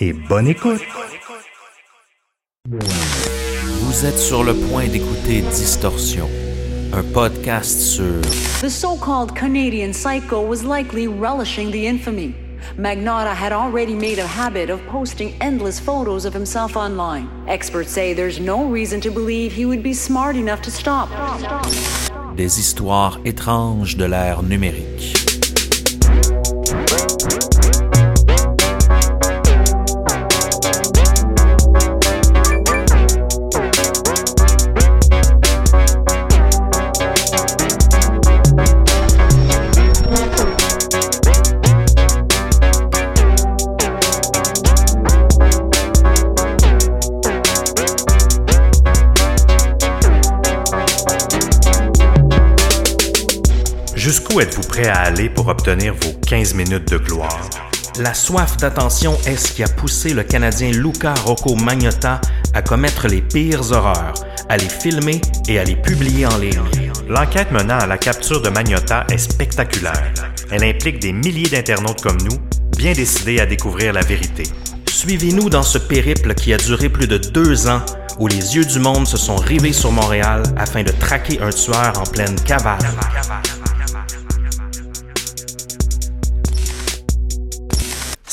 et bonne écoute. Vous êtes sur le point d'écouter Distorsion, un podcast sur The so called Canadian psycho was likely relishing the infamy. Magnotta had already made a habit of posting endless photos of himself online. Experts say there's no reason to believe he would be smart enough to stop. des histoires étranges de l'ère numérique. Jusqu'où êtes-vous prêt à aller pour obtenir vos 15 minutes de gloire? La soif d'attention est ce qui a poussé le Canadien Luca Rocco Magnotta à commettre les pires horreurs, à les filmer et à les publier en ligne. L'enquête menant à la capture de Magnotta est spectaculaire. Elle implique des milliers d'internautes comme nous, bien décidés à découvrir la vérité. Suivez-nous dans ce périple qui a duré plus de deux ans, où les yeux du monde se sont rivés sur Montréal afin de traquer un tueur en pleine cavale.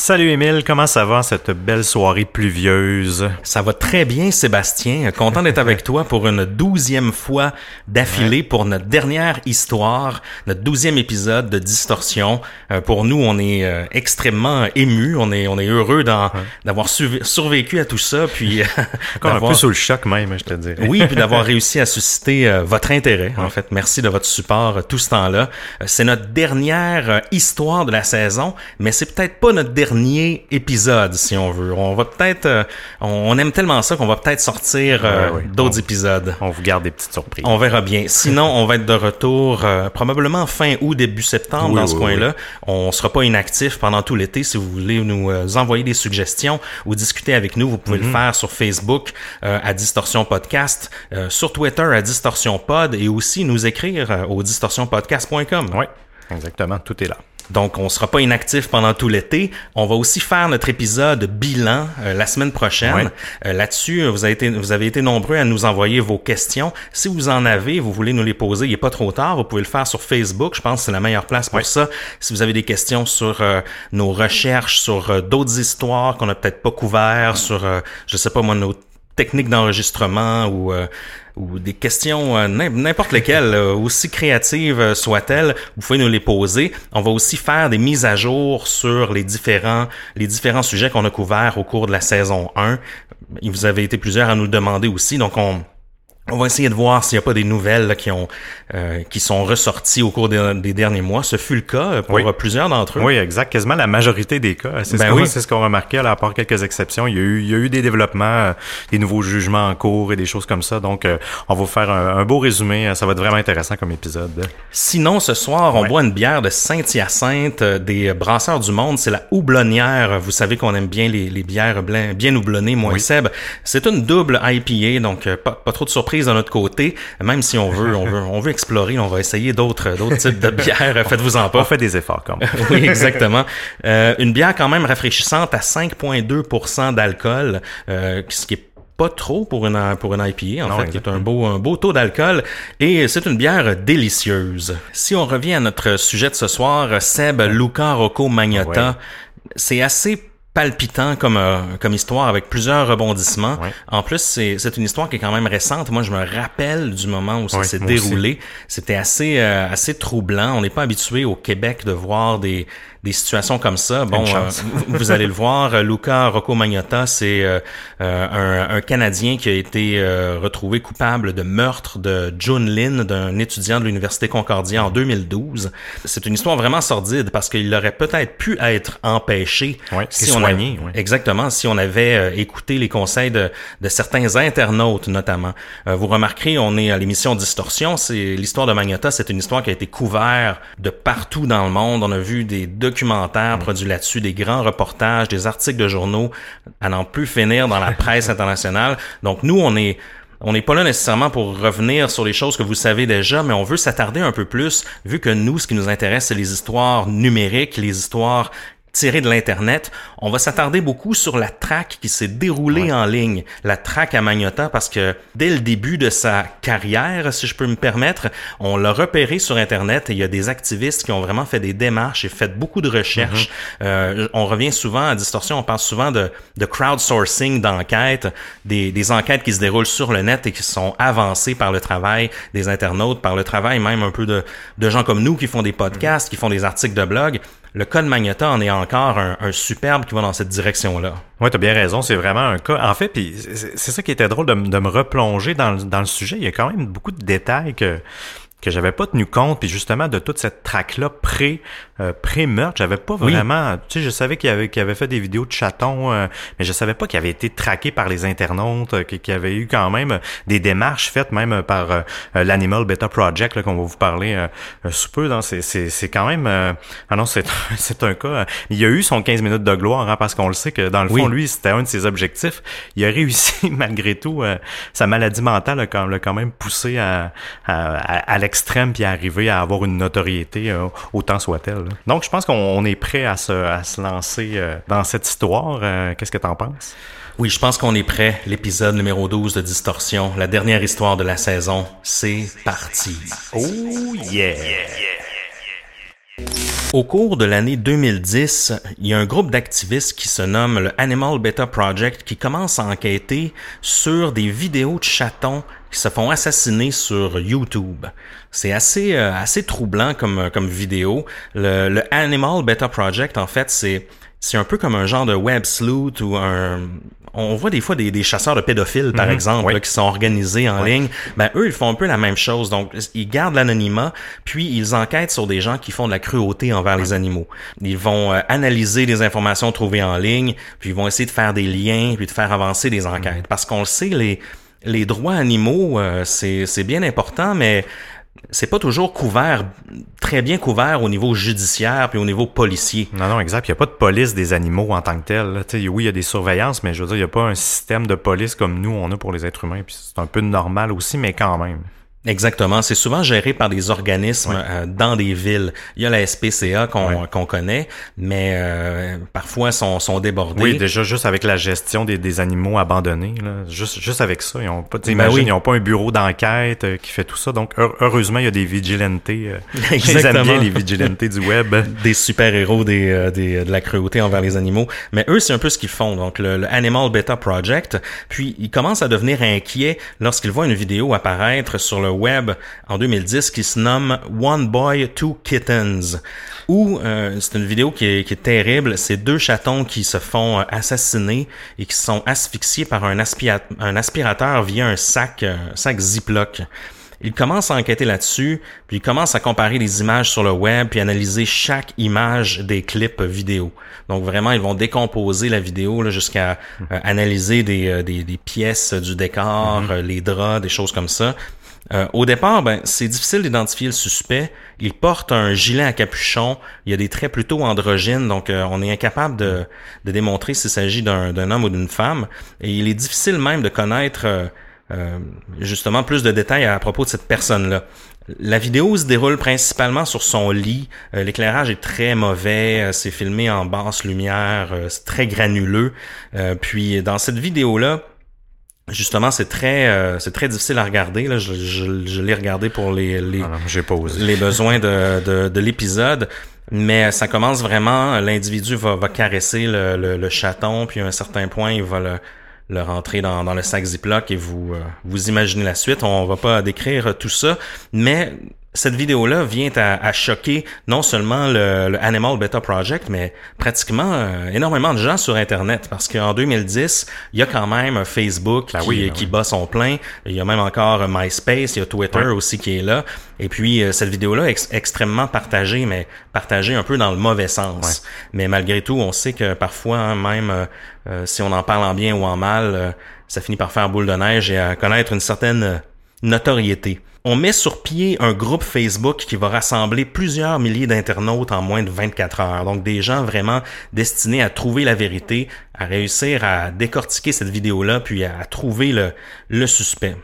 Salut Émile, comment ça va cette belle soirée pluvieuse? Ça va très bien, Sébastien. Content d'être avec toi pour une douzième fois d'affilée pour notre dernière histoire, notre douzième épisode de Distorsion. Euh, pour nous, on est euh, extrêmement émus, on est on est heureux d'avoir survécu à tout ça, puis euh, Encore un d'avoir- peu sous le choc même, je te dirais. oui, puis d'avoir réussi à susciter euh, votre intérêt. En fait, merci de votre support tout ce temps-là. C'est notre dernière histoire de la saison, mais c'est peut-être pas notre dernier épisode, si on veut. On va peut-être, euh, on, aime tellement ça qu'on va peut-être sortir euh, Ouais, d'autres épisodes. On vous garde des petites surprises. On verra bien. Sinon, on va être de retour euh, probablement fin août, début septembre Oui, dans ce coin-là. On sera pas inactif pendant tout l'été. Si vous voulez nous envoyer des suggestions ou discuter avec nous, vous pouvez Mhm. le faire sur Facebook à Distorsion Podcast, sur Twitter à Distorsion Pod et aussi nous écrire au distorsionpodcast.com. Oui, exactement, tout est là. Donc, on sera pas inactif pendant tout l'été. On va aussi faire notre épisode bilan euh, la semaine prochaine. Ouais. Euh, Là-dessus, vous avez, été, vous avez été nombreux à nous envoyer vos questions. Si vous en avez, vous voulez nous les poser, il n'est pas trop tard. Vous pouvez le faire sur Facebook. Je pense que c'est la meilleure place pour ça. Si vous avez des questions sur euh, nos recherches, sur d'autres histoires qu'on n'a peut-être pas couvertes, sur, euh, je sais pas moi, nos techniques d'enregistrement ou euh, ou des questions euh, n'im- n'importe lesquelles, euh, aussi créatives euh, soient-elles, vous pouvez nous les poser. On va aussi faire des mises à jour sur les différents les différents sujets qu'on a couverts au cours de la saison 1. Vous avez été plusieurs à nous demander aussi, donc on On va essayer de voir s'il n'y a pas des nouvelles là, qui ont euh, qui sont ressorties au cours des, des, derniers mois. Ce fut le cas pour Oui. plusieurs d'entre eux. Oui, exact. Quasiment la majorité des cas. C'est Ben ce qu'on oui. c'est ce qu'on remarquait, là, à part quelques exceptions. Il y a eu, il y a eu des développements, euh, des nouveaux jugements en cours et des choses comme ça. Donc, euh, on va vous faire un, un beau résumé. Ça va être vraiment intéressant comme épisode. Sinon, ce soir, on Ouais. boit une bière de Saint-Hyacinthe euh, des Brasseurs du Monde. C'est la houblonnière. Vous savez qu'on aime bien les, les bières bien houblonnées, moi et Seb. C'est une double IPA, donc euh, pas, pas trop de surprises de notre côté. Même si on veut, on veut, on veut explorer, on va essayer d'autres, d'autres types de bières. Faites-vous en On pas. fait des efforts, comme. oui, exactement. Euh, une bière quand même rafraîchissante à 5,2 d'alcool, euh, ce qui est pas trop pour une pour une IPA en Non, fait, qui est un beau un beau taux d'alcool et c'est une bière délicieuse. Si on revient à notre sujet de ce soir, Seb Luca Rocco Magnotta, Ouais. c'est assez palpitant comme euh, comme histoire avec plusieurs rebondissements. Ouais. En plus, c'est c'est une histoire qui est quand même récente. Moi, je me rappelle du moment où ça s'est déroulé. C'était assez euh, assez troublant. On n'est pas habitué au Québec de voir des des situations comme ça. Bon, euh, vous- allez le voir, euh, Luca Rocco Magnotta, c'est euh, euh, un, un Canadien qui a été euh, retrouvé coupable de meurtre de June Lin, d'un étudiant de l'Université Concordia en 2012. C'est une histoire vraiment sordide parce qu'il aurait peut-être pu être empêché Ouais, si on soigné, avait, ouais. exactement, si on avait écouté les conseils de, de certains internautes notamment. Vous remarquerez, on est à l'émission Distorsion, c'est l'histoire de Magnotta, c'est une histoire qui a été couverte de partout dans le monde. On a vu des documentaires produits là-dessus, des grands reportages, des articles de journaux à n'en plus finir dans la presse internationale. Donc nous, on est on n'est pas là nécessairement pour revenir sur les choses que vous savez déjà, mais on veut s'attarder un peu plus, vu que nous, ce qui nous intéresse, c'est les histoires numériques, les histoires tirées de l'Internet. On va s'attarder beaucoup sur la traque qui s'est déroulée en ligne, la traque à Magnotta, parce que dès le début de sa carrière, si je peux me permettre, on l'a repéré sur Internet et il y a des activistes qui ont vraiment fait des démarches et fait beaucoup de recherches. Euh, on revient souvent à Distorsion, on parle souvent de, de crowdsourcing d'enquêtes, des, des enquêtes qui se déroulent sur le net et qui sont avancées par le travail des internautes, par le travail même un peu de, de gens comme nous qui font des podcasts, qui font des articles de blog. Le cas de Magnotta en est encore un, superbe qui va dans cette direction-là. Oui, t'as bien raison, c'est vraiment un cas. En fait, puis c'est ça qui était drôle de, me replonger dans, dans le sujet. Il y a quand même beaucoup de détails que que j'avais pas tenu compte, puis justement de toute cette traque-là pré euh, pré-meurtre, j'avais pas Oui. vraiment. Tu sais, je savais qu'il avait qu'il avait fait des vidéos de chatons, euh, mais je savais pas qu'il avait été traqué par les internautes, euh, qu'il avait eu quand même euh, des démarches faites même euh, par euh, l'Animal Beta Project là, qu'on va vous parler sous peu. Donc c'est c'est c'est quand même. euh, ah non, c'est c'est un cas. il a eu son 15 minutes de gloire, hein, parce qu'on le sait que dans le Oui. fond, lui, c'était un de ses objectifs. Il a réussi malgré tout. euh, sa maladie mentale a quand, l'a quand même poussé à, à, à- à l'extrême puis arriver à avoir une notoriété euh, autant soit-elle. Donc, je pense qu'on on est prêt à se, à se lancer euh, dans cette histoire. Euh, Qu'est-ce que t'en penses? Oui, je pense qu'on est prêt. L'épisode numéro 12 de Distorsion, la dernière histoire de la saison, c'est parti. Oh yeah! Au cours de l'année 2010, il y a un groupe d'activistes qui se nomme le Animal Beta Project qui commence à enquêter sur des vidéos de chatons qui se font assassiner sur YouTube. C'est assez euh, assez troublant comme comme vidéo. Le, le Animal Beta Project en fait, c'est c'est un peu comme un genre de web sleuth ou un on voit des fois des, des chasseurs de pédophiles par exemple oui. là, qui sont organisés en ligne. Ben eux ils font un peu la même chose. Donc ils gardent l'anonymat puis ils enquêtent sur des gens qui font de la cruauté envers les animaux. Ils vont euh, analyser des informations trouvées en ligne, puis ils vont essayer de faire des liens puis de faire avancer des enquêtes parce qu'on le sait les les droits animaux euh, c'est bien important mais c'est pas toujours couvert, très bien couvert au niveau judiciaire puis au niveau policier. Non, non, exact. Il n'y a pas de police des animaux en tant que tel. là. Tu sais, oui, il y a des surveillances, mais je veux dire, il a pas un système de police comme nous, on a pour les êtres humains. Puis c'est un peu normal aussi, mais quand même. Exactement. C'est souvent géré par des organismes euh, dans des villes. Il y a la SPCA qu'on Ouais. connaît, mais euh, parfois sont, sont débordés. Oui, déjà juste avec la gestion des, des animaux abandonnés, là, juste, juste avec ça, ils ont pas, Ben oui. ils ont pas un bureau d'enquête euh, qui fait tout ça. Donc heure- heureusement, il y a des vigilantes. Euh, Exactement. bien les vigilantes du web. des super-héros des, euh, des, de la cruauté envers les animaux. Mais eux, c'est un peu ce qu'ils font. Donc, le, le Animal Beta Project. Puis, ils commencent à devenir inquiets lorsqu'ils voient une vidéo apparaître sur le web en 2010 qui se nomme One Boy, Two Kittens, où euh, c'est une vidéo qui est, qui est terrible. C'est deux chatons qui se font euh, assassiner et qui sont asphyxiés par un, un aspirateur via un sac, un sac Ziploc. Il commence à enquêter là-dessus, puis il commence à comparer les images sur le web, puis analyser chaque image des clips vidéo. Donc vraiment, ils vont décomposer la vidéo jusqu'à euh, analyser des, euh, des, des, pièces du décor, mhm. euh, les draps, des choses comme ça. Au départ, ben, c'est difficile d'identifier le suspect. Il porte un gilet à capuchon. Il y a des traits plutôt androgynes, donc on est incapable de, démontrer s'il s'agit d'un homme ou d'une femme. Et il est difficile même de connaître euh, justement plus de détails à propos de cette personne-là. La vidéo se déroule principalement sur son lit. Euh, l'éclairage est très mauvais. Euh, c'est filmé en basse lumière. c'est très granuleux. puis dans cette vidéo-là, justement, c'est très, c'est très difficile à regarder. Là. Je, je, l'ai regardé pour les les, ah les besoins de, de, de l'épisode. Mais ça commence vraiment, l'individu va, va caresser le, le, le, chaton, puis à un certain point, il va le, le rentrer dans, dans le sac Ziploc et vous, euh, vous imaginez la suite. On va pas décrire tout ça, mais cette vidéo-là vient à, choquer non seulement le, Animal Beta Project, mais pratiquement euh, énormément de gens sur Internet. Parce qu'en 2010, il y a quand même Facebook ben qui, ben qui bat son plein. Il y a même encore MySpace, il y a Twitter aussi qui est là. Et puis, euh, cette vidéo-là est extrêmement partagée, mais partagée un peu dans le mauvais sens. Mais malgré tout, on sait que parfois, hein, même euh, si on en parle en bien ou en mal, ça finit par faire boule de neige et à connaître une certaine notoriété on met sur pied un groupe Facebook qui va rassembler plusieurs milliers d'internautes en moins de 24 heures. Donc des gens vraiment destinés à trouver la vérité, à réussir à décortiquer cette vidéo-là, puis à trouver le, le suspect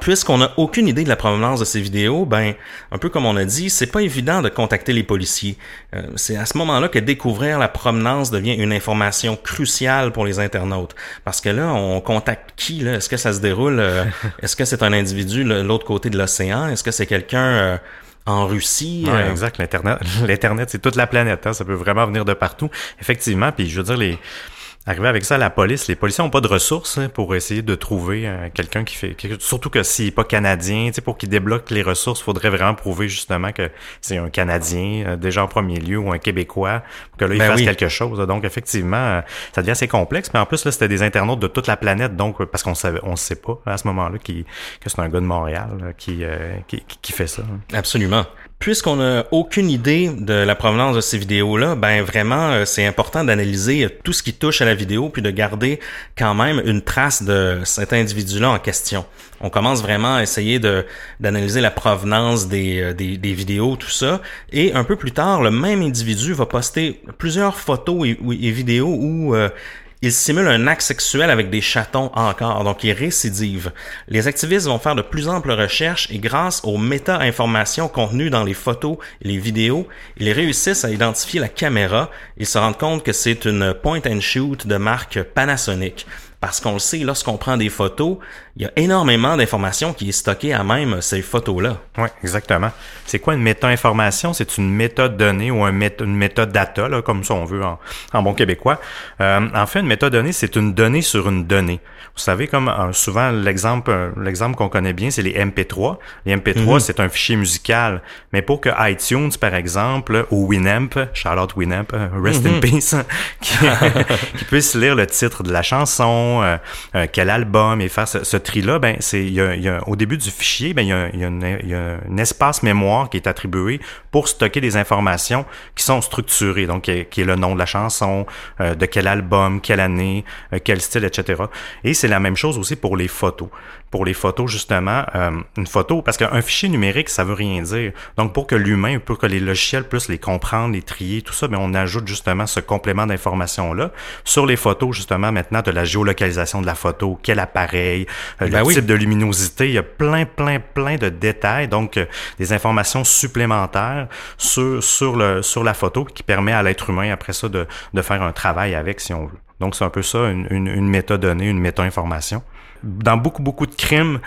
puisqu'on n'a aucune idée de la provenance de ces vidéos, ben, un peu comme on a dit, c'est pas évident de contacter les policiers. Euh, c'est à ce moment-là que découvrir la provenance devient une information cruciale pour les internautes. Parce que là, on contacte qui, là? Est-ce que ça se déroule? Euh, est-ce que c'est un individu de l'autre côté de l'océan? Est-ce que c'est quelqu'un euh, en Russie. Ouais, exact. L'internet, l'internet, c'est toute la planète. Hein. Ça peut vraiment venir de partout. Effectivement. Puis je veux dire, les, Arriver avec ça à la police, les policiers n'ont pas de ressources hein, pour essayer de trouver euh, quelqu'un qui fait... Surtout que s'il n'est pas canadien, pour qu'il débloque les ressources, il faudrait vraiment prouver justement que c'est un Canadien, euh, déjà en premier lieu, ou un Québécois, pour que là, il ben fasse quelque chose. Donc, effectivement, euh, ça devient assez complexe. Mais en plus, là, c'était des internautes de toute la planète, donc parce qu'on savait, on sait pas à ce moment-là qui, que c'est un gars de Montréal qui, qui, qui, fait ça. Hein. Absolument puisqu'on n'a aucune idée de la provenance de ces vidéos-là, ben vraiment, euh, c'est important d'analyser tout ce qui touche à la vidéo, puis de garder quand même une trace de cet individu-là en question. On commence vraiment à essayer d'analyser la provenance des, euh, des, vidéos, tout ça. Et un peu plus tard, le même individu va poster plusieurs photos et, vidéos où euh, il simule un acte sexuel avec des chatons encore, donc il récidive. Les activistes vont faire de plus amples recherches et grâce aux méta-informations contenues dans les photos et les vidéos, ils réussissent à identifier la caméra et se rendent compte que c'est une point and shoot de marque Panasonic. Parce qu'on le sait, lorsqu'on prend des photos, il y a énormément d'informations qui est stockée à même ces photos-là. Oui, exactement. C'est quoi une méta-information? C'est une méthode donnée ou un une méthode data, là, comme ça on veut en, en bon québécois. Euh, en fait, une méthode donnée, c'est une donnée sur une donnée. Vous savez, comme euh, souvent l'exemple euh, l'exemple qu'on connaît bien, c'est les MP3. Les MP3, mhm. c'est un fichier musical. Mais pour que iTunes, par exemple, ou Winamp, Charlotte Winamp, euh, rest in mhm. peace, qui, qui, puisse lire le titre de la chanson, quel album et faire ce, tri-là, ben c'est au début du fichier, ben il y a un espace mémoire qui est attribué pour stocker des informations qui sont structurées, donc qui est, le nom de la chanson, de quel album, quelle année, quel style, etc. Et c'est la même chose aussi pour les photos. Pour les photos, justement, euh, une photo, parce qu'un fichier numérique, ça veut rien dire. Donc, pour que l'humain, pour que les logiciels puissent les comprendre, les trier, tout ça, bien, on ajoute justement ce complément d'information-là. Sur les photos, justement, maintenant, de la géolocalisation de la photo, quel appareil, euh, ben le type de luminosité, il y a plein, plein, plein de détails, donc euh, des informations supplémentaires sur, la photo qui permet à l'être humain, après ça, de, faire un travail avec, si on veut. Donc, c'est un peu ça, une, une, une méta-donnée, une méta-information. Dans beaucoup, beaucoup de crimes,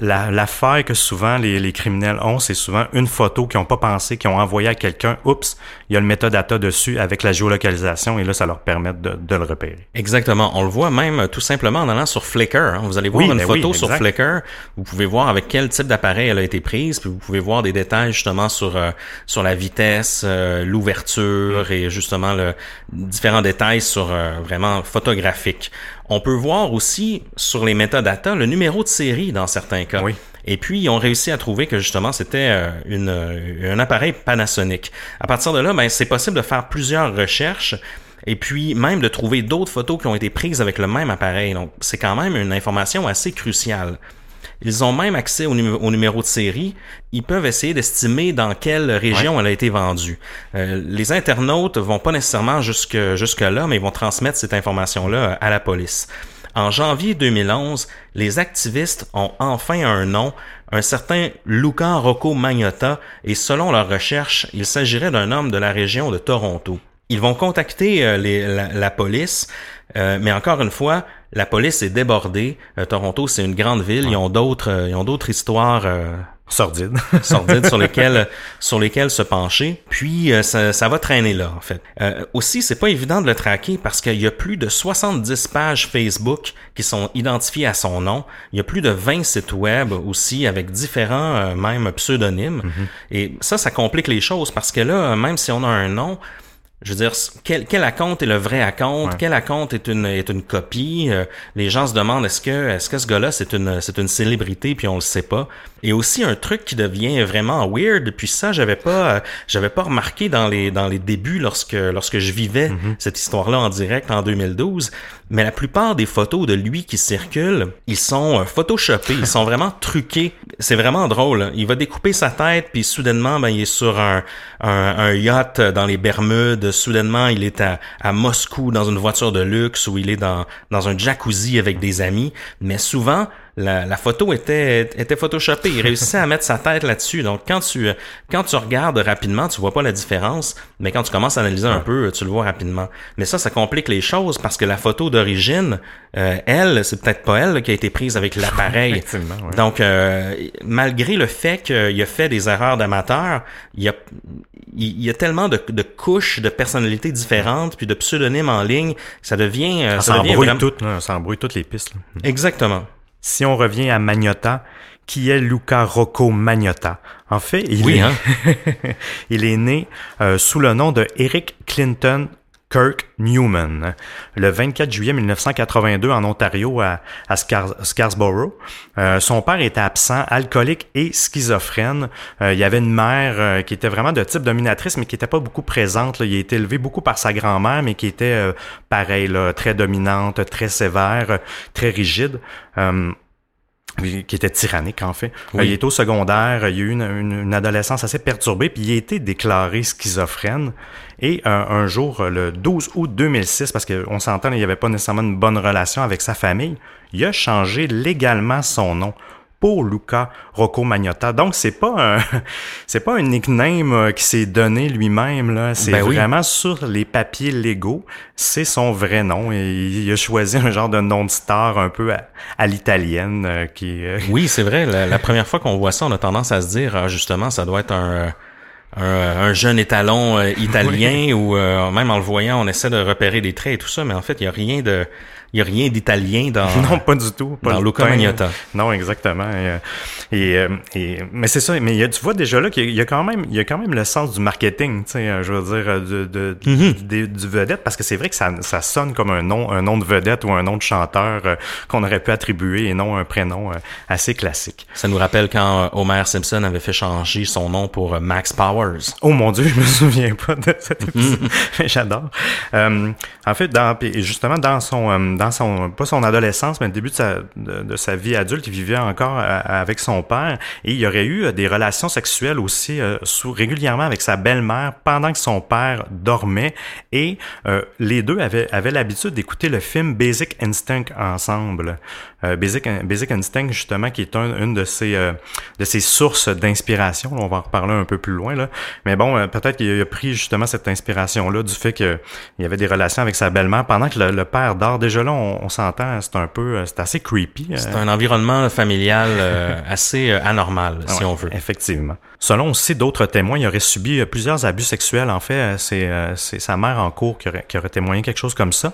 la, l'affaire que souvent les, les criminels ont, c'est souvent une photo qu'ils n'ont pas pensé, qu'ils ont envoyé à quelqu'un. Oups, il y a le metadata dessus avec la géolocalisation et là, ça leur permet de, de le repérer. Exactement. On le voit même euh, tout simplement en allant sur Flickr. hein. Vous allez voir Oui, une ben photo oui, sur. Flickr. Vous pouvez voir avec quel type d'appareil elle a été prise, puis vous pouvez voir des détails justement sur euh, sur la vitesse, euh, l'ouverture et justement le différents détails sur euh, vraiment photographique. On peut voir aussi sur les métadatas le numéro de série dans certains cas. Oui. Et puis, ils ont réussi à trouver que justement, c'était euh, une, euh, un appareil Panasonic. À partir de là, ben, c'est possible de faire plusieurs recherches et puis même de trouver d'autres photos qui ont été prises avec le même appareil. Donc, c'est quand même une information assez cruciale. Ils ont même accès au, numé- au numéro de série. Ils peuvent essayer d'estimer dans quelle région elle a été vendue. Euh, les internautes vont pas nécessairement jusque, jusque là, mais ils vont transmettre cette information-là à la police. En janvier 2011, les activistes ont enfin un nom, un certain Luca Rocco Magnotta, et selon leurs recherches, il s'agirait d'un homme de la région de Toronto. Ils vont contacter euh, les- la, la police, euh, mais encore une fois, la police est débordée. Euh, Toronto, c'est une grande ville. Ils ont d'autres, euh, ils ont d'autres histoires euh, Sordide. sordides sur lesquelles sur lesquelles se pencher. Puis euh, ça, ça va traîner là en fait. Euh, aussi, c'est pas évident de le traquer parce qu'il y a plus de 70 pages Facebook qui sont identifiées à son nom. Il y a plus de 20 sites web aussi avec différents même pseudonymes. Et ça, ça complique les choses parce que là, même si on a un nom, je veux dire, quel, quel account est le vrai account, quel account est une est une copie? Euh, les gens se demandent est-ce que est-ce que ce gars-là c'est une c'est une célébrité puis on le sait pas. Et aussi un truc qui devient vraiment weird. Puis ça j'avais pas euh, j'avais pas remarqué dans les dans les débuts lorsque lorsque je vivais cette histoire-là en direct en 2012. Mais la plupart des photos de lui qui circulent, ils sont euh, photoshopés, ils sont vraiment truqués. C'est vraiment drôle. hein. Il va découper sa tête puis soudainement ben il est sur un un, un yacht dans les Bermudes. Soudainement il est à, à Moscou dans une voiture de luxe ou il est dans dans un jacuzzi avec des amis. Mais souvent la, la photo était était photoshopée. Il réussissait à mettre sa tête là-dessus. Donc quand tu quand tu regardes rapidement, tu vois pas la différence, mais quand tu commences à analyser un peu, tu le vois rapidement. Mais ça, ça complique les choses parce que la photo d'origine, euh, elle, c'est peut-être pas elle qui a été prise avec l'appareil. Ouais. Donc euh, malgré le fait qu'il a fait des erreurs d'amateur, il y a il y a tellement de, de couches de personnalités différentes puis de pseudonymes en ligne, ça devient euh, Ça ça devient s'embrouille vraiment- ça embrouille toutes les pistes. là. Exactement. Si on revient à Magnotta, qui est Luca Rocco Magnotta? En fait, il, Oui, est, hein? il est né euh, sous le nom de Eric Clinton Kirk Newman le 24 juillet 1982 en Ontario à, à Scar- Scarborough. Euh, son père était absent, alcoolique et schizophrène. Euh, il y avait une mère euh, qui était vraiment de type dominatrice mais qui était pas beaucoup présente. là. Il a été élevé beaucoup par sa grand-mère mais qui était pareil, là, très dominante, très sévère, très rigide. Qui était tyrannique en fait. Oui. Euh, il est au secondaire, il a eu une, une- une adolescence assez perturbée, puis il a été déclaré schizophrène. Et euh, un jour, le 12 août 2006, parce qu'on s'entend, il n'y avait pas nécessairement une bonne relation avec sa famille, il a changé légalement son nom pour Luca Rocco Magnotta. Donc c'est pas un c'est pas un nickname euh, qui s'est donné lui-même là, c'est Ben oui. vraiment sur les papiers légaux, c'est son vrai nom et il a choisi un genre de nom de star un peu à, à l'italienne euh, qui euh, Oui, c'est vrai. La, la première fois qu'on voit ça, on a tendance à se dire, ah, justement, ça doit être un, un, un jeune étalon euh, italien ou euh, même en le voyant, on essaie de repérer des traits et tout ça, mais en fait, il y a rien de, il y a rien d'italien dans, Non, pas du tout. Pas dans Luca. Magnotta. Non, exactement. Et, euh, et, euh, et- mais c'est ça. Mais tu vois déjà là qu'il y a- quand même, il y a quand même le sens du marketing, tu sais, euh, je veux dire, de, Mm-hmm. du, du vedette, parce que c'est vrai que ça, ça sonne comme un nom, un nom de vedette ou un nom de chanteur euh, qu'on aurait pu attribuer et non un prénom euh, assez classique. Ça nous rappelle quand Homer Simpson avait fait changer son nom pour Max Powers. Oh mon dieu, je me souviens pas de cet épisode. Mais J'adore. Euh, en fait, dans, justement, dans son, dans son, pas son adolescence, mais le début de sa, vie adulte, il vivait encore avec son père et il y aurait eu euh, des relations sexuelles aussi euh, régulièrement avec sa belle-mère pendant que son père dormait et euh, les deux avaient, l'habitude d'écouter le film Basic Instinct ensemble. Basic, Basic Instinct, justement, qui est un- une de ses, sources d'inspiration. On va en reparler un peu plus loin, là. Mais bon, peut-être qu'il a pris justement cette inspiration-là du fait qu'il y avait des relations avec sa belle-mère pendant que le, le père dort. Déjà là, on, on s'entend, c'est un peu, c'est assez creepy. C'est un environnement familial assez anormal, si on veut. Effectivement. Selon aussi d'autres témoins, il aurait subi plusieurs abus sexuels. En fait, c'est sa mère en cours qui aurait, qui aurait témoigné quelque chose comme ça.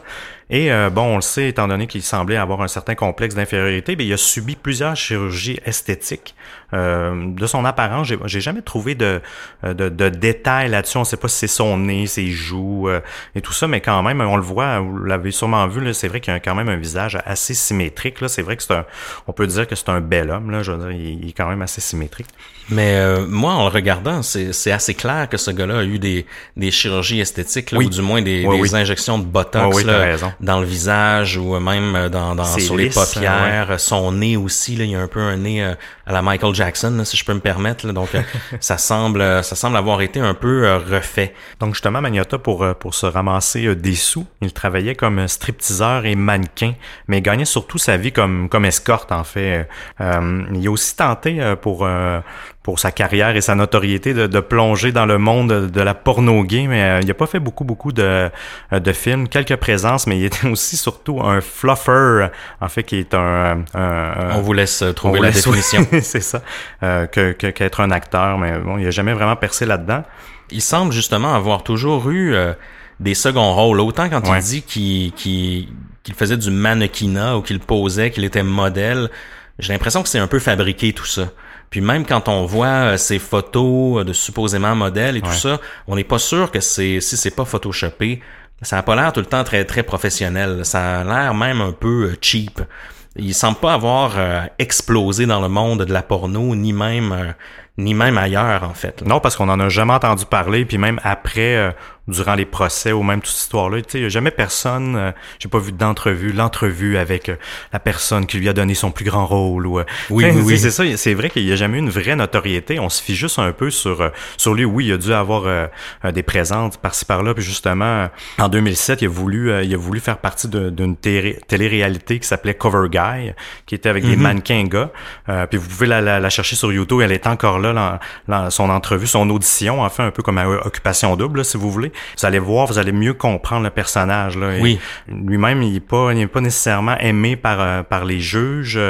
Et euh, bon, on le sait, étant donné qu'il semblait avoir un certain complexe d'infériorité, il a subi plusieurs chirurgies esthétiques. Euh, de son apparence, j'ai, j'ai jamais trouvé de, de, de détails là-dessus. On ne sait pas si c'est son nez, ses joues euh, et tout ça, mais quand même, on le voit, vous l'avez sûrement vu, c'est vrai qu'il a quand même un visage assez symétrique. C'est vrai que c'est un, on peut dire que c'est un bel homme. Là, je veux dire, il, est quand même assez symétrique. Mais moi, en le regardant, c'est, assez clair que ce gars-là a eu des, des chirurgies esthétiques, là, ou du moins des, des injections de botox. là, dans le visage ou même dans, dans sur les paupières, son nez aussi là, il y a un peu un nez euh, à la Michael Jackson si je peux me permettre là, donc euh, ça semble ça semble avoir été un peu euh, refait. Donc justement Magnota pour pour se ramasser des sous, il travaillait comme stripteaseur et mannequin, mais il gagnait surtout sa vie comme comme escorte en fait. il a aussi tenté pour pour sa carrière et sa notoriété de, de, plonger dans le monde de la porno gay, mais euh, il a pas fait beaucoup beaucoup de, euh, de films, quelques présences, mais il était aussi surtout un fluffer, en fait, qui est un... on vous laisse trouver la définition. c'est ça, euh, que qu'être un acteur, mais bon, il a jamais vraiment percé là-dedans. Il semble justement avoir toujours eu des seconds rôles, autant quand il dit qu'il qu'il faisait du mannequinat ou qu'il posait, qu'il était modèle. J'ai l'impression que c'est un peu fabriqué tout ça. Puis même quand on voit euh, ces photos de supposément modèles et tout ça, on n'est pas sûr que c'est si c'est pas photoshopé, ça a pas l'air tout le temps très très professionnel. Ça a l'air même un peu euh, cheap. Il semble pas avoir euh, explosé dans le monde de la porno, ni même ni même ailleurs en fait. Non, parce qu'on en a jamais entendu parler, puis même après, durant les procès ou même toute cette histoire-là. Tu sais, il n'y a jamais personne, euh, j'ai pas vu d'entrevue, l'entrevue avec euh, la personne qui lui a donné son plus grand rôle. Ou, euh, oui, oui, oui. C'est ça, c'est vrai qu'il n'y a jamais eu une vraie notoriété. On se fie juste un peu sur, sur lui. Oui, il a dû avoir des présentes par-ci par-là. Puis justement, en 2007, il a voulu, il a voulu faire partie d'une télé-réalité qui s'appelait Cover Guy, qui était avec des mhm. mannequins gars. puis vous pouvez la, la, chercher sur YouTube. Elle est encore là, dans, son entrevue, son audition, en fait, un peu comme à Occupation Double, si vous voulez vous allez voir, vous allez mieux comprendre le personnage. Là. Oui. Lui-même, il n'est pas, il est pas nécessairement aimé par, euh, par les juges.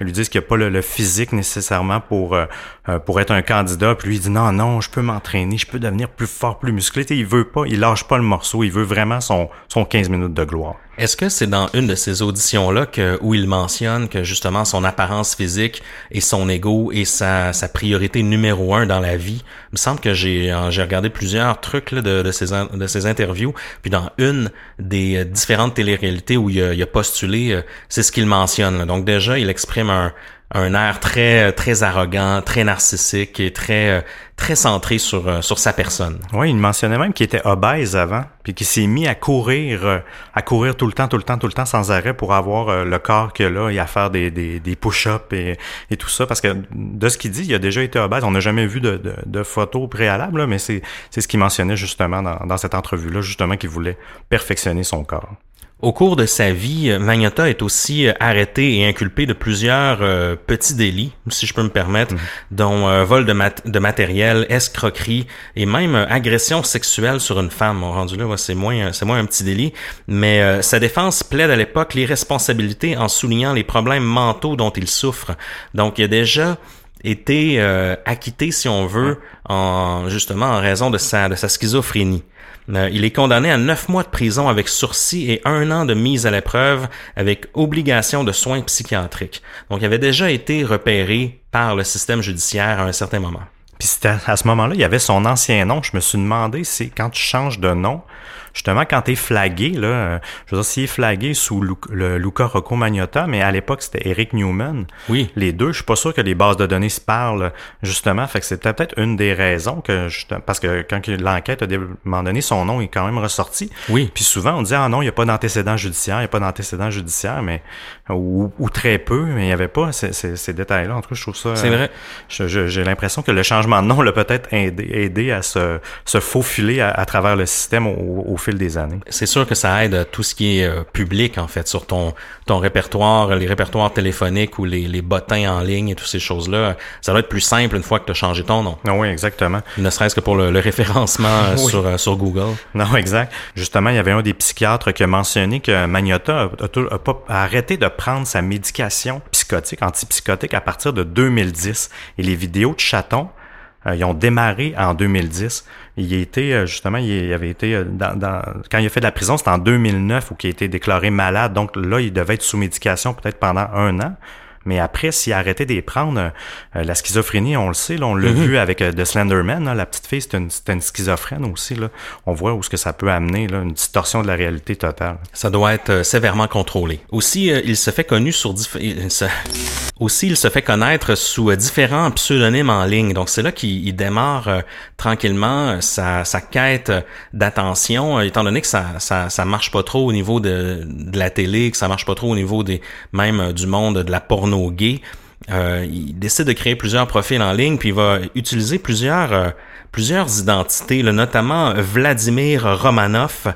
Ils lui disent qu'il n'a pas le, physique nécessairement pour, euh, euh, pour être un candidat. Puis lui, il dit non, non, je peux m'entraîner, je peux devenir plus fort, plus musclé. il veut pas, il lâche pas le morceau, il veut vraiment son, son 15 minutes de gloire. Est-ce que c'est dans une de ces auditions-là que, où il mentionne que justement son apparence physique et son ego est sa, priorité numéro un dans la vie? Il me semble que j'ai, j'ai regardé plusieurs trucs de, de, ces, interviews, puis dans une des différentes téléréalités où il a, il a postulé, euh, c'est ce qu'il mentionne. Donc déjà, il exprime un, un air très très arrogant, très narcissique et très très centré sur euh, sur sa personne. Oui, il mentionnait même qu'il était obèse avant, puis qu'il s'est mis à courir euh, à courir tout le temps, tout le temps, tout le temps sans arrêt pour avoir euh, le corps qu'il a et à faire des des, des push-ups et, et tout ça parce que de ce qu'il dit, il a déjà été obèse. On n'a jamais vu de, de, de photos préalables, mais c'est c'est ce qu'il mentionnait justement dans, dans cette entrevue là, justement qu'il voulait perfectionner son corps. Au cours de sa vie, Magnota est aussi euh, arrêté et inculpé de plusieurs euh, petits délits, si je peux me permettre, mhm. dont euh, vol de, de, matériel, escroquerie et même agression sexuelle sur une femme. rendu là, c'est moins, c'est moins un petit délit. Mais sa défense plaide à l'époque l'irresponsabilité en soulignant les problèmes mentaux dont il souffre. Donc, il a déjà été acquitté, si on veut, en justement en raison de sa, de sa schizophrénie. Euh, il est condamné à neuf mois de prison avec sursis et un an de mise à l'épreuve avec obligation de soins psychiatriques. Donc, il avait déjà été repéré par le système judiciaire à un certain moment. Puis à ce moment-là, il y avait son ancien nom. Je me suis demandé si quand tu changes de nom, justement, quand tu es flagué, là, euh, je veux dire, s'il est flagué sous le Luca Rocco Magnotta, mais à l'époque, c'était Eric Newman. Oui. Les deux, je suis pas sûr que les bases de données se parlent, justement. Fait que c'était peut-être une des raisons que, parce que quand l'enquête a un donné, son nom est quand même ressorti. Oui. Puis souvent, on dit, ah non, il n'y a pas d'antécédent judiciaire, il n'y a pas d'antécédent judiciaire, mais, ou, très peu, mais il n'y avait pas ces, ces, détails-là. En tout cas, je trouve ça. C'est vrai. J'ai l'impression que le changement de nom l'a peut-être aidé, aidé, à se, se faufiler à, travers le système au fil des années. C'est sûr que ça aide tout ce qui est euh, public, en fait, sur ton, ton répertoire, les répertoires téléphoniques ou les, les bottins en ligne et toutes ces choses-là. Ça doit être plus simple une fois que tu as changé ton nom. Ah oui, exactement. Ne serait-ce que pour le, le référencement euh, Oui. sur, euh, sur Google. Non, exact. Justement, il y avait un des psychiatres qui a mentionné que Magnotta a, a a pas a arrêté de prendre sa médication psychotique, antipsychotique à partir de 2010. Et les vidéos de chatons, euh, ils ont démarré en 2010. Il été, euh, justement, il avait été, euh, quand il a fait de la prison, c'était en 2009 où il a été déclaré malade. Donc là, il devait être sous médication peut-être pendant un an. Mais après, s'il a arrêté de les prendre, euh, la schizophrénie, on le sait, là, on l'a vu avec euh, The Slenderman, là, la petite fille, c'était une, une schizophrène aussi. Là. On voit où ce que ça peut amener, là, une distorsion de la réalité totale. Ça doit être euh, sévèrement contrôlé. Aussi, euh, il se fait connu sur diff- il se- Aussi, il se fait connaître sous euh, différents pseudonymes en ligne. Donc, c'est là qu'il il démarre tranquillement sa, sa quête d'attention, euh, étant donné que ça, ça, ça marche pas trop au niveau de, de la télé, que ça marche pas trop au niveau des même du monde de la porno gay. Euh, il décide de créer plusieurs profils en ligne, puis il va utiliser plusieurs euh, plusieurs identités, là, notamment Vladimir Romanov,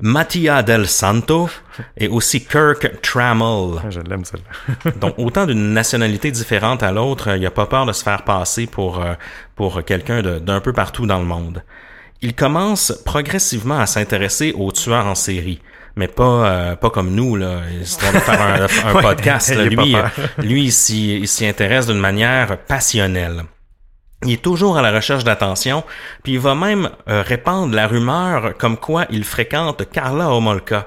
Mattia Del Santo et aussi Kirk Trammell. Ah, Je l'aime, celle-là. Donc autant d'une nationalité différente à l'autre, il a pas peur de se faire passer pour euh, pour quelqu'un d'un peu partout dans le monde. Il commence progressivement à s'intéresser aux tueurs en série, mais pas euh, pas comme nous là, histoire de faire un, un Ouais, podcast. là. Lui, euh, lui il s'y il s'y intéresse d'une manière passionnelle. Il est toujours à la recherche d'attention, puis il va même euh, répandre la rumeur comme quoi il fréquente Carla Homolka.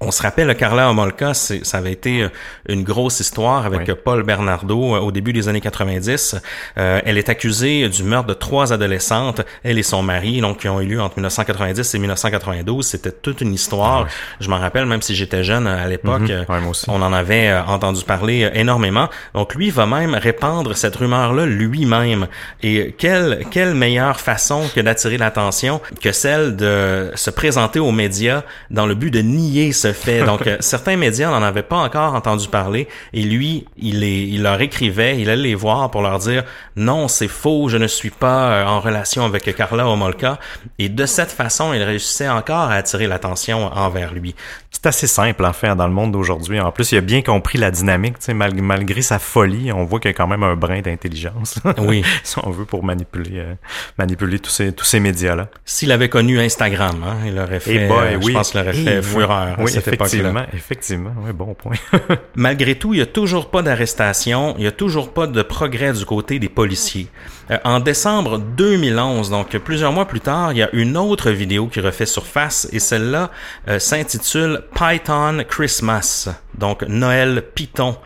On se rappelle, Carla Homolka, ça avait été euh, une grosse histoire avec Oui. Paul Bernardo euh, au début des années 90. Euh, elle est accusée du meurtre de trois adolescentes, elle et son mari, donc qui ont eu lieu entre 1990 et 1992. C'était toute une histoire. Je m'en rappelle, même si j'étais jeune à l'époque, aussi. on en avait entendu parler énormément. Donc lui va même répandre cette rumeur-là lui-même. Et quelle, quelle meilleure façon que d'attirer l'attention que celle de se présenter aux médias dans le but de nier fait. Donc euh, certains médias n'en avaient pas encore entendu parler et lui, il, les, il leur écrivait, il allait les voir pour leur dire non, c'est faux, je ne suis pas euh, en relation avec Carla Homolka. Et de cette façon, il réussissait encore à attirer l'attention envers lui. C'est assez simple, en fait, dans le monde d'aujourd'hui. En plus, il a bien compris la dynamique, tu sais, mal- malgré sa folie, on voit qu'il y a quand même un brin d'intelligence. Oui. si on veut, pour manipuler, euh, manipuler tous ces, tous ces médias-là. S'il avait connu Instagram, hein, il aurait fait, Et boy, euh, je oui. pense qu'il aurait fait fureur Oui, cette époque-là. Effectivement, effectivement. Oui, bon point. Malgré tout, il n'y a toujours pas d'arrestation, il n'y a toujours pas de progrès du côté des policiers. Euh, en décembre 2011, donc plusieurs mois plus tard, il y a une autre vidéo qui refait surface et celle-là euh, s'intitule Python Christmas, donc Noël Python,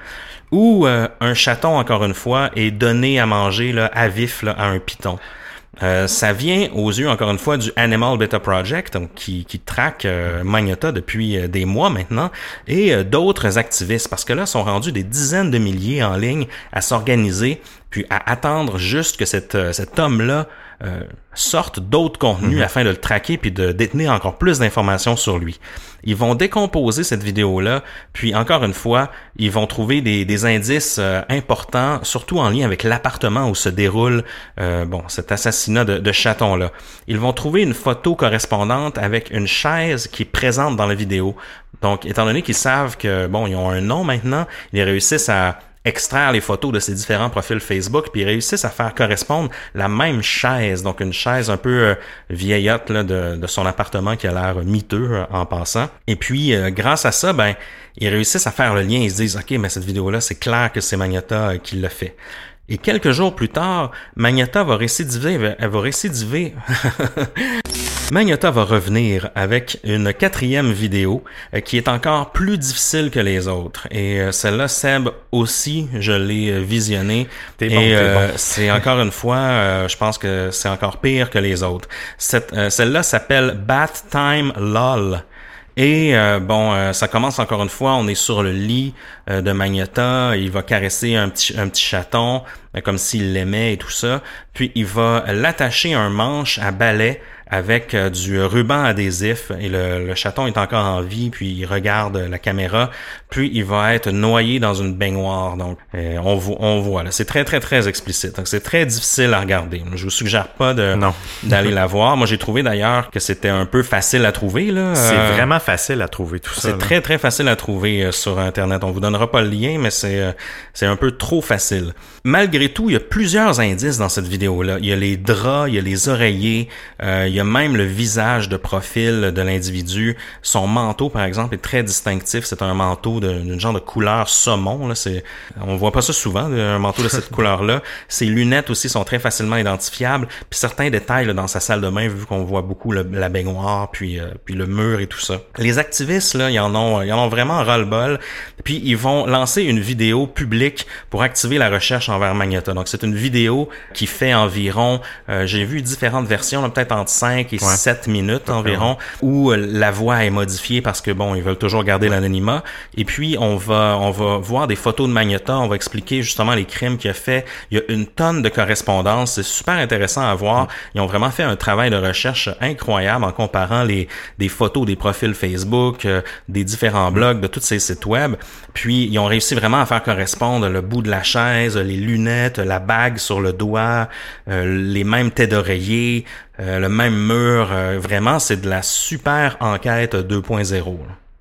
où euh, un chaton, encore une fois, est donné à manger là, à vif là, à un python. Euh, ça vient aux yeux, encore une fois, du Animal Beta Project, donc, qui, qui traque euh, depuis euh, des mois maintenant, et euh, d'autres activistes, parce que là, sont rendus des dizaines de milliers en ligne à s'organiser, puis à attendre juste que cet homme-là euh, sorte d'autres contenus afin de le traquer puis de détenir encore plus d'informations sur lui. Ils vont décomposer cette vidéo-là, puis encore une fois, ils vont trouver des, des indices euh, importants, surtout en lien avec l'appartement où se déroule euh, bon cet assassinat de, de chaton-là. Ils vont trouver une photo correspondante avec une chaise qui est présente dans la vidéo. Donc, étant donné qu'ils savent que bon, ils ont un nom maintenant, ils réussissent à extraire les photos de ces différents profils Facebook, puis ils réussissent à faire correspondre la même chaise, donc une chaise un peu euh, vieillotte de, son appartement qui a l'air miteux euh, en passant. Et puis, euh, grâce à ça, ben, ils réussissent à faire le lien. Ils se disent, OK, mais cette vidéo-là, c'est clair que c'est Magnata qui l'a fait. Et quelques jours plus tard, Magnata va récidiver, elle va récidiver. Magnata va revenir avec une quatrième vidéo euh, qui est encore plus difficile que les autres. Et euh, celle-là, Seb aussi, je l'ai euh, visionnée. Et euh, bon. c'est encore une fois, euh, je pense que c'est encore pire que les autres. Cette, euh, celle-là s'appelle Bath Time LOL. Et euh, bon, euh, ça commence encore une fois, on est sur le lit euh, de Magneta, il va caresser un petit, un petit chaton, comme s'il l'aimait et tout ça, puis il va l'attacher un manche à balai avec euh, du ruban adhésif et le, le, chaton est encore en vie puis il regarde la caméra puis il va être noyé dans une baignoire. Donc euh, on, on voit là. C'est très très très explicite. Donc c'est très difficile à regarder. Je vous suggère pas de d'aller la voir. Moi j'ai trouvé d'ailleurs que c'était un peu facile à trouver là. C'est euh, vraiment facile à trouver tout ça c'est très très facile à trouver sur internet. On vous donnera pas le lien mais c'est c'est un peu trop facile. Malgré tout il y a plusieurs indices dans cette vidéo là il y a les draps il y a les oreillers il y a même le visage de profil de l'individu. Son manteau, par exemple, est très distinctif. C'est un manteau d'une genre de couleur saumon. Là. C'est, on voit pas ça souvent, un manteau de cette couleur-là. Ses lunettes aussi sont très facilement identifiables. Puis certains détails dans sa salle de bain, vu qu'on voit beaucoup la baignoire, puis, euh, puis le mur et tout ça. Les activistes, là, ils en ont, ils en ont vraiment ras-le-bol. Puis ils vont lancer une vidéo publique pour activer la recherche envers Magneta. Donc c'est une vidéo qui fait environ, euh, j'ai vu différentes versions, peut-être entre 5 5 et 7 minutes environ, où euh, la voix est modifiée parce que bon, ils veulent toujours garder l'anonymat. Et puis on va on va voir des photos de Magneta, on va expliquer justement les crimes qu'il a fait. Il y a une tonne de correspondances, c'est super intéressant à voir. Mm. Ils ont vraiment fait un travail de recherche incroyable en comparant les des photos des profils Facebook, euh, des différents blogs, de tous ces sites web. Puis ils ont réussi vraiment à faire correspondre le bout de la chaise, les lunettes, la bague sur le doigt, euh, les mêmes têtes d'oreiller, euh, le même mur. Euh, vraiment, c'est de la super enquête 2.0.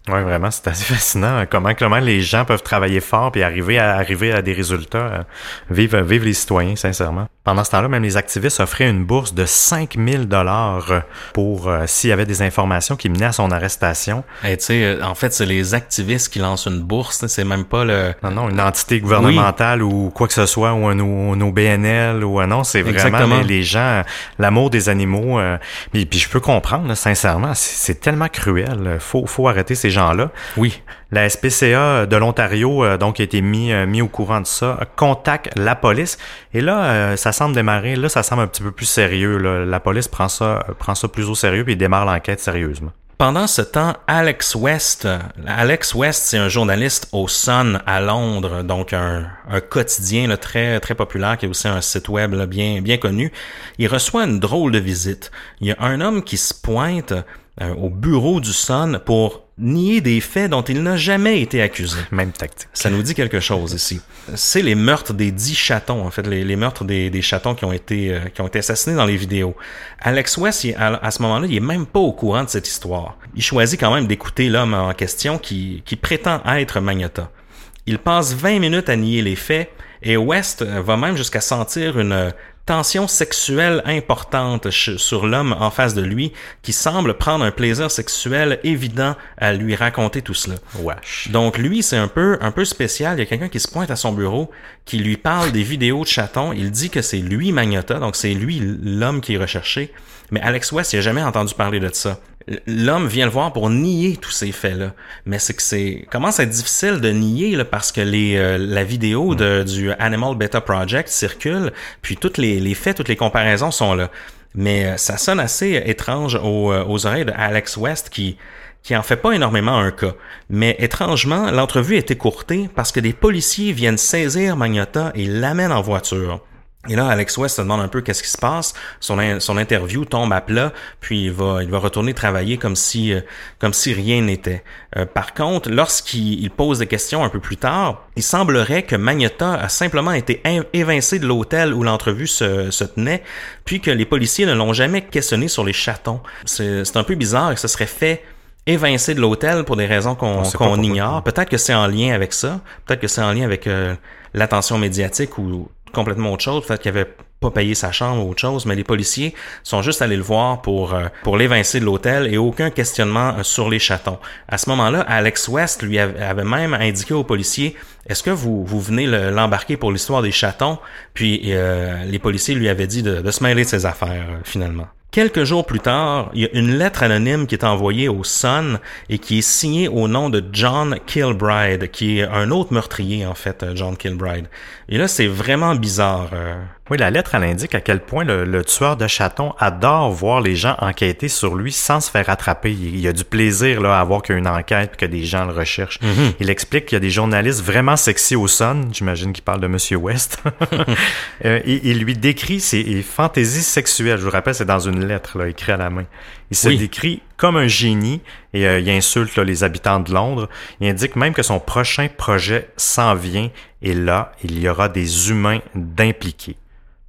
Oui, vraiment, c'est assez fascinant. Hein, comment, comment les gens peuvent travailler fort et arriver à arriver à des résultats. Vive, vive les citoyens, sincèrement. Pendant ce temps-là, même les activistes offraient une bourse de 5000 dollars pour euh, s'il y avait des informations qui menaient à son arrestation. Et tu sais, euh, en fait, c'est les activistes qui lancent une bourse. C'est même pas le. Non, non, une entité gouvernementale ou quoi que ce soit ou un, OBNL ou un non, c'est vraiment les, gens, l'amour des animaux. Euh, puis, puis je peux comprendre, sincèrement, c'est tellement cruel. Faut, faut arrêter ces gens-là. Oui. La SPCA de l'Ontario, euh, donc, a été mis, euh, mis au courant de ça, contacte la police. Et là, euh, ça semble démarrer, là, ça semble un petit peu plus sérieux. La police prend ça, prend ça plus au sérieux et démarre l'enquête sérieusement. Pendant ce temps, Alex West, Alex West, c'est un journaliste au Sun à Londres, donc un, quotidien très très populaire qui est aussi un site web bien bien connu. Il reçoit une drôle de visite. Il y a un homme qui se pointe au bureau du Sun pour nier des faits dont il n'a jamais été accusé. Même tactique. Ça nous dit quelque chose ici. C'est les meurtres des dix chatons, en fait, les, meurtres des, des, chatons qui ont été euh, qui ont été assassinés dans les vidéos. Alex West, à, ce moment-là, il est même pas au courant de cette histoire. Il choisit quand même d'écouter l'homme en question qui, qui prétend être Magneta. Il passe 20 minutes à nier les faits et West va même jusqu'à sentir une tension sexuelle importante sur l'homme en face de lui qui semble prendre un plaisir sexuel évident à lui raconter tout cela. Wesh. Donc lui, c'est un peu un peu spécial. Il y a quelqu'un qui se pointe à son bureau, qui lui parle des vidéos de chatons. Il dit que c'est lui Magnota, donc c'est lui l'homme qui est recherché. Mais Alex West, il a jamais entendu parler de ça l'homme vient le voir pour nier tous ces faits-là. Mais c'est que c'est commence à être difficile de nier là, parce que les euh, la vidéo de, du Animal Beta Project circule, puis toutes les, les faits, toutes les comparaisons sont là. Mais euh, ça sonne assez étrange aux, euh, aux oreilles de Alex West qui qui en fait pas énormément un cas. Mais étrangement, l'entrevue est écourtée parce que des policiers viennent saisir Magnota et l'amènent en voiture. Et là, Alex West se demande un peu qu'est-ce qui se passe. Son, son interview tombe à plat, puis il va, il va retourner travailler comme si, euh, comme si rien n'était. Euh, par contre, lorsqu'il pose des questions un peu plus tard, il semblerait que Magneta a simplement été évincé de l'hôtel où l'entrevue se, se, tenait, puis que les policiers ne l'ont jamais questionné sur les chatons. C'est un peu bizarre que ce serait fait évincé de l'hôtel pour des raisons qu'on ignore. Peut-être que c'est en lien avec ça. Peut-être que c'est en lien avec euh, l'attention médiatique ou complètement autre chose. Peut-être qu'il avait pas payé sa chambre ou autre chose, mais les policiers sont juste allés le voir pour euh, pour l'évincer de l'hôtel et aucun questionnement euh, sur les chatons. À ce moment-là, Alex West lui avait, même indiqué aux policiers est-ce que vous, vous venez l'embarquer pour l'histoire des chatons? Puis les policiers lui avaient dit de, de se mêler de ses affaires, finalement. Quelques jours plus tard, il y a une lettre anonyme qui est envoyée au Sun et qui est signée au nom de John Kilbride, qui est un autre meurtrier en fait, euh, John Kilbride. Et là, c'est vraiment bizarre. Oui, la lettre, elle indique à quel point le, le tueur de chatons adore voir les gens enquêter sur lui sans se faire attraper. Il, il a du plaisir là, à voir qu'il y a une enquête et que des gens le recherchent. Il explique qu'il y a des journalistes vraiment sexy au Sun. J'imagine qu'il parle de Monsieur West. Euh, il, il lui décrit ses fantaisies sexuelles. Je vous rappelle, c'est dans une lettre là, écrite à la main. Il se Oui. décrit comme un génie et euh, il insulte là, les habitants de Londres. Il indique même que son prochain projet s'en vient et là, il y aura des humains d'impliqués.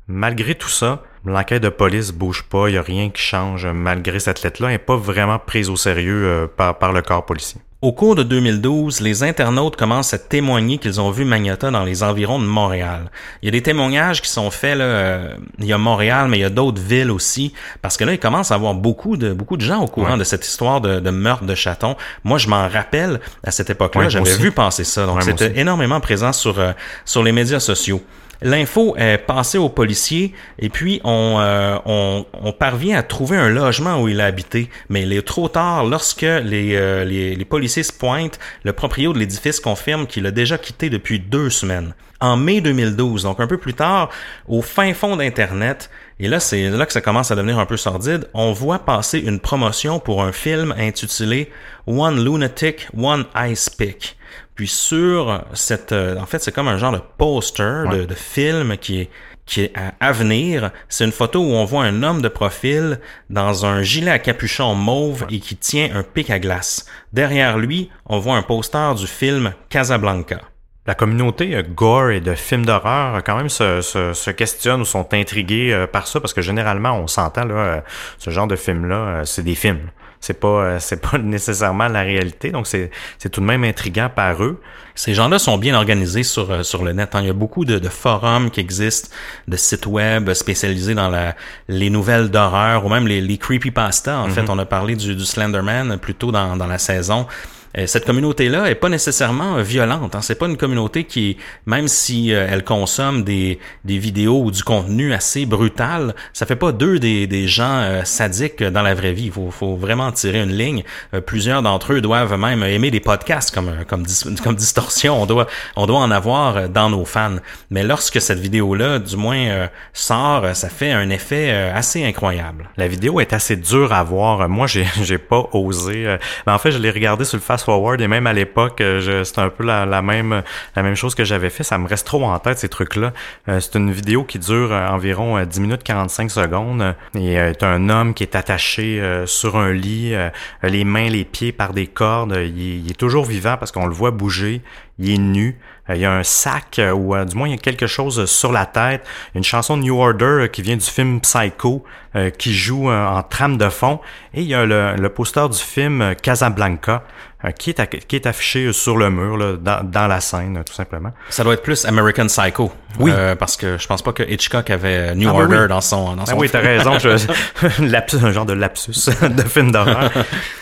Malgré tout ça, l'enquête de police bouge pas, il n'y a rien qui change malgré cette lettre-là, elle n'est pas vraiment prise au sérieux euh, par, par le corps policier. Au cours de 2012, les internautes commencent à témoigner qu'ils ont vu Magnata dans les environs de Montréal. Il y a des témoignages qui sont faits là, euh, il y a Montréal, mais il y a d'autres villes aussi, parce que là, il commence à avoir beaucoup de beaucoup de gens au courant Ouais. de cette histoire de, de meurtre de chatons. Moi, je m'en rappelle à cette époque-là, Ouais, j'avais vu passer ça, donc Ouais, c'était énormément présent sur euh, sur les médias sociaux. L'info est passée aux policiers et puis on, euh, on, on parvient à trouver un logement où il a habité. Mais il est trop tard lorsque les, euh, les, les policiers se pointent. Le proprio de l'édifice confirme qu'il a déjà quitté depuis deux semaines. En mai 2012, donc un peu plus tard, au fin fond d'Internet, et là c'est là que ça commence à devenir un peu sordide, on voit passer une promotion pour un film intitulé One Lunatic, One Ice Pick. Puis sur cette, euh, en fait, c'est comme un genre de poster de, de film qui est qui est à, venir. C'est une photo où on voit un homme de profil dans un gilet à capuchon mauve et qui tient un pic à glace. Derrière lui, on voit un poster du film Casablanca. La communauté euh, gore et de films d'horreur euh, quand même se, se, se questionne ou sont intrigués par ça parce que généralement on s'entend là ce genre de film là c'est des films c'est pas euh, c'est pas nécessairement la réalité donc c'est c'est tout de même intriguant par eux Ces gens-là sont bien organisés sur, euh, sur le net. hein. Il y a beaucoup de, de forums qui existent, de sites web spécialisés dans la, les nouvelles d'horreur ou même les, les creepypasta. En fait, on a parlé du, du Slenderman plus tôt dans, dans la saison. Euh, Cette communauté-là est pas nécessairement euh, violente. Hein. C'est pas une communauté qui, même si euh, elle consomme des, des vidéos ou du contenu assez brutal, ça fait pas d'eux des, des gens sadiques dans la vraie vie. Il faut, faut vraiment tirer une ligne. Plusieurs d'entre eux doivent même aimer des podcasts comme comme comme distorsion. On doit on doit en avoir dans nos fans. Mais lorsque cette vidéo-là, du moins sort, ça fait un effet assez incroyable. La vidéo est assez dure à voir. Moi, j'ai j'ai pas osé. Mais en fait, je l'ai regardé sur le forward et même à l'époque, euh, c'était un peu la, la même la même chose que j'avais fait. Ça me reste trop en tête ces trucs-là. Euh, C'est une vidéo qui dure euh, environ euh, 10 minutes 45 secondes et euh, un homme qui est attaché euh, sur un lit, les mains, les pieds par des cordes. Il est, il est toujours vivant parce qu'on le voit bouger. Il est nu. Il y a un sac ou du moins il y a quelque chose sur la tête. Une chanson de New Order qui vient du film Psycho euh, qui joue euh, en trame de fond. Et il y a le, le poster du film euh, Casablanca euh, qui, est, qui est affiché sur le mur là, dans, dans la scène tout simplement. Ça doit être plus American Psycho. Oui. Euh, parce que je pense pas que Hitchcock avait New Ah, Order oui. dans son dans Ah son oui, t'as raison. Je, lapsus, un genre de lapsus de film d'horreur.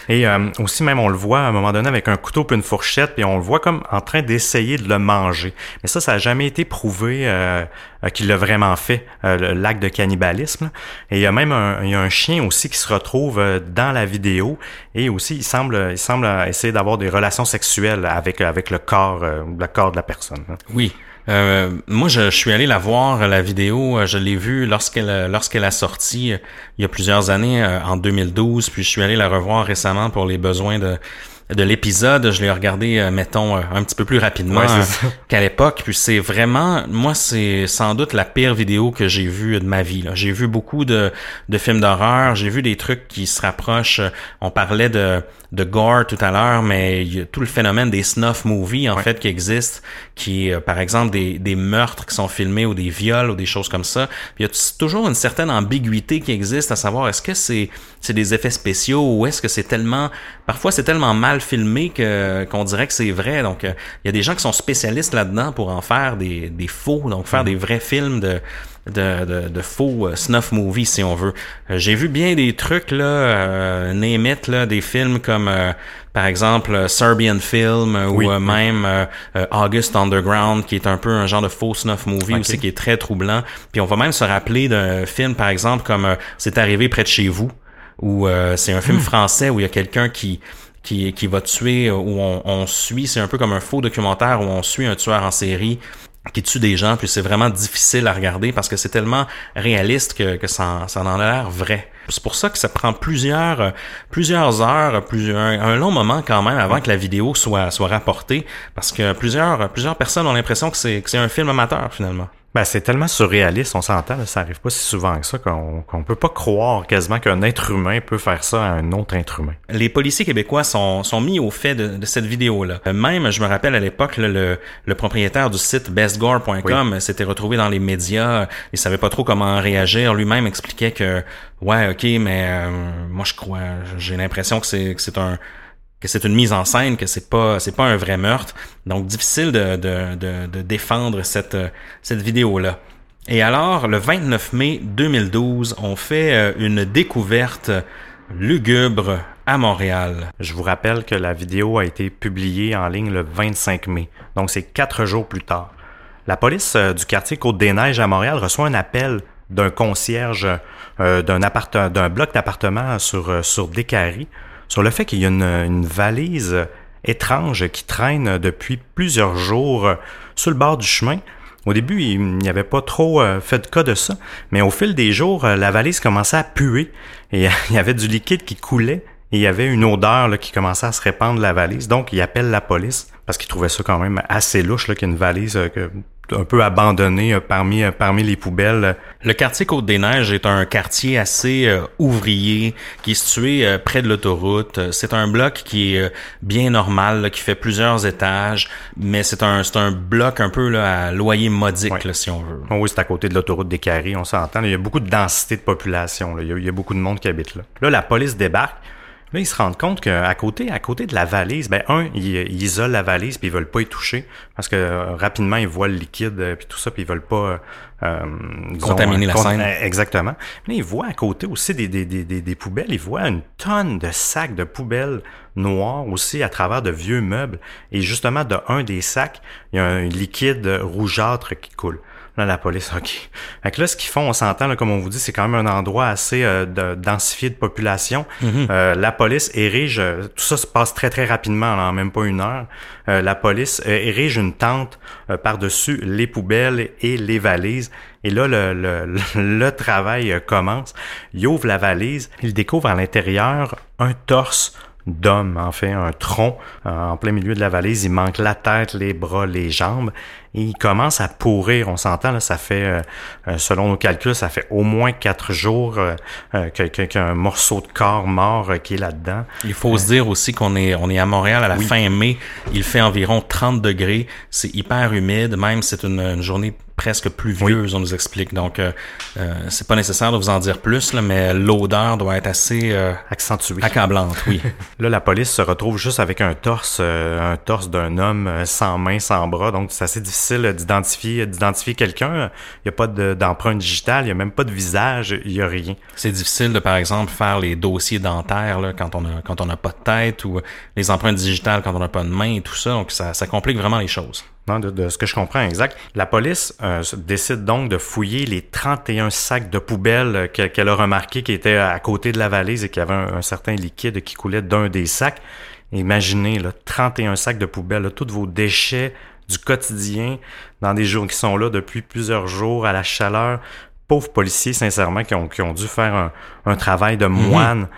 Et euh, aussi, même, on le voit à un moment donné avec un couteau puis une fourchette, puis on le voit comme en train d'essayer de le manger. Mais ça, ça a jamais été prouvé euh, euh, qu'il l'a vraiment fait, euh, l'acte de cannibalisme. Et il y a même un, il y a un chien aussi qui se retrouve euh, dans la vidéo. Et aussi, il semble, il semble essayer d'avoir des relations sexuelles avec, avec le corps, euh, le corps de la personne. hein. Oui. Euh, moi, je, je suis allé la voir, la vidéo. Je l'ai vue lorsqu'elle lorsqu'elle a sorti il y a plusieurs années, en 2012. Puis je suis allé la revoir récemment pour les besoins de de l'épisode. Je l'ai regardé, euh, mettons, euh, un petit peu plus rapidement Ouais, qu'à l'époque. Puis c'est vraiment, moi, c'est sans doute la pire vidéo que j'ai vue de ma vie. là. J'ai vu beaucoup de, de films d'horreur. J'ai vu des trucs qui se rapprochent. On parlait de, de gore tout à l'heure, mais il y a tout le phénomène des snuff movies, en fait, qui existe, qui est, euh, par exemple, des, des meurtres qui sont filmés ou des viols ou des choses comme ça. Puis il y a toujours une certaine ambiguïté qui existe à savoir est-ce que c'est c'est des effets spéciaux ou est-ce que c'est tellement parfois c'est tellement mal mal filmé que qu'on dirait que c'est vrai. Donc, il y a des gens qui sont spécialistes là-dedans pour en faire des, des faux, donc faire mm-hmm. des vrais films de de, de, de faux snuff movies si on veut. J'ai vu bien des trucs là, euh, là, des films comme par exemple Serbian Film ou même August Underground qui est un peu un genre de faux snuff movie aussi qui est très troublant. Puis on va même se rappeler d'un film par exemple comme C'est arrivé près de chez vous où euh, c'est un film hmm. français où il y a quelqu'un qui qui, qui va tuer, où on, on suit, c'est un peu comme un faux documentaire où on suit un tueur en série qui tue des gens, puis c'est vraiment difficile à regarder parce que c'est tellement réaliste que, que ça, ça en a l'air vrai. C'est pour ça que ça prend plusieurs plusieurs heures, plusieurs, un, long moment quand même avant que la vidéo soit soit rapportée, parce que plusieurs plusieurs personnes ont l'impression que c'est que c'est un film amateur finalement. Ben, c'est tellement surréaliste, on s'entend, ça arrive pas si souvent que ça qu'on qu'on peut pas croire quasiment qu'un être humain peut faire ça à un autre être humain. Les policiers québécois sont, sont mis au fait de, de cette vidéo-là. Même, je me rappelle à l'époque, le, le propriétaire du site bestgore.com s'était retrouvé dans les médias, il savait pas trop comment réagir, lui-même expliquait que ouais, ok, mais euh, moi je crois, j'ai l'impression que c'est que c'est un que c'est une mise en scène, que c'est pas c'est pas un vrai meurtre. Donc difficile de, de, de, défendre cette, cette vidéo-là. Et alors, le 29 mai 2012, on fait euh, une découverte lugubre à Montréal. Je vous rappelle que la vidéo a été publiée en ligne le 25 mai, donc c'est quatre jours plus tard. La police euh, du quartier Côte-des-Neiges à Montréal reçoit un appel d'un concierge euh, d'un bloc d'appartements sur, sur sur le fait qu'il y a une, valise étrange qui traîne depuis plusieurs jours sur le bord du chemin. Au début, il n'y avait pas trop euh, fait de cas de ça, mais au fil des jours, euh, la valise commençait à puer et il y avait du liquide qui coulait et il y avait une odeur qui commençait à se répandre la valise. Donc, il appelle la police parce qu'il trouvait ça quand même assez louche qu'il y valise euh, un peu abandonné euh, parmi euh, parmi les poubelles. Le quartier Côte-des-Neiges est un quartier assez euh, ouvrier qui est situé près de l'autoroute. C'est un bloc qui est bien normal, qui fait plusieurs étages, mais c'est un c'est un bloc un peu là, à loyer modique si on veut. oui, c'est à côté de l'autoroute des Carrés, on s'entend. Il y a beaucoup de densité de population. Il, y a, beaucoup de monde qui habite là. Là, la police débarque. Là, ils se rendent compte qu'à côté, à côté de la valise, ben un, ils, ils, isolent la valise puis ils veulent pas y toucher parce que euh, rapidement ils voient le liquide euh, puis tout ça puis ils veulent pas euh, contaminer la scène. Exactement. Mais ils voient à côté aussi des, des, des, des, poubelles. Ils voient une tonne de sacs de poubelles noires aussi à travers de vieux meubles et justement de un des sacs, il y a un liquide rougeâtre qui coule. Là, la police, OK. Fait que là, ce qu'ils font, on s'entend, comme on vous dit, c'est quand même un endroit assez euh, de, densifié de population. Mhm. euh, la police érige, euh, tout ça se passe très, très rapidement, en même pas une heure. Euh, la police érige une tente par-dessus les poubelles et les valises. Et là, le, le, le travail commence. Il ouvre la valise, il découvre à l'intérieur un torse d'homme, en fait, un tronc en plein milieu de la valise. Il manque la tête, les bras, les jambes et il commence à pourrir. On s'entend, là, ça fait, euh, euh, selon nos calculs, ça fait au moins quatre jours euh, qu'un morceau de corps mort qui est là-dedans. Il faut se dire aussi qu'on est, on est à Montréal à la fin mai. Il fait environ 30 degrés. C'est hyper humide. Même, c'est une, une journée presque pluvieuse, on nous explique. Donc, euh, euh, c'est pas nécessaire de vous en dire plus, là, mais l'odeur doit être assez euh, accentuée, accablante, oui. là, la police se retrouve juste avec un torse, un torse d'un homme sans main, sans bras. Donc, c'est assez difficile d'identifier, d'identifier quelqu'un. Il n'y a pas d'empreinte digitale, il n'y a même pas de visage, il n'y a rien. C'est difficile de, par exemple, faire les dossiers dentaires là, quand on a quand on n'a pas de tête ou les empreintes digitales quand on n'a pas de main et tout ça. Donc, ça, ça complique vraiment les choses. Non, de, ce que je comprends exact. La police euh, décide donc de fouiller les 31 sacs de poubelle qu'elle a remarqué qui étaient à côté de la valise et qu'il y avait un, certain liquide qui coulait d'un des sacs. Imaginez, là, 31 sacs de poubelle, tous vos déchets du quotidien dans des jours qui sont là depuis plusieurs jours à la chaleur pauvres policiers, sincèrement, qui ont, qui ont dû faire un, travail de moine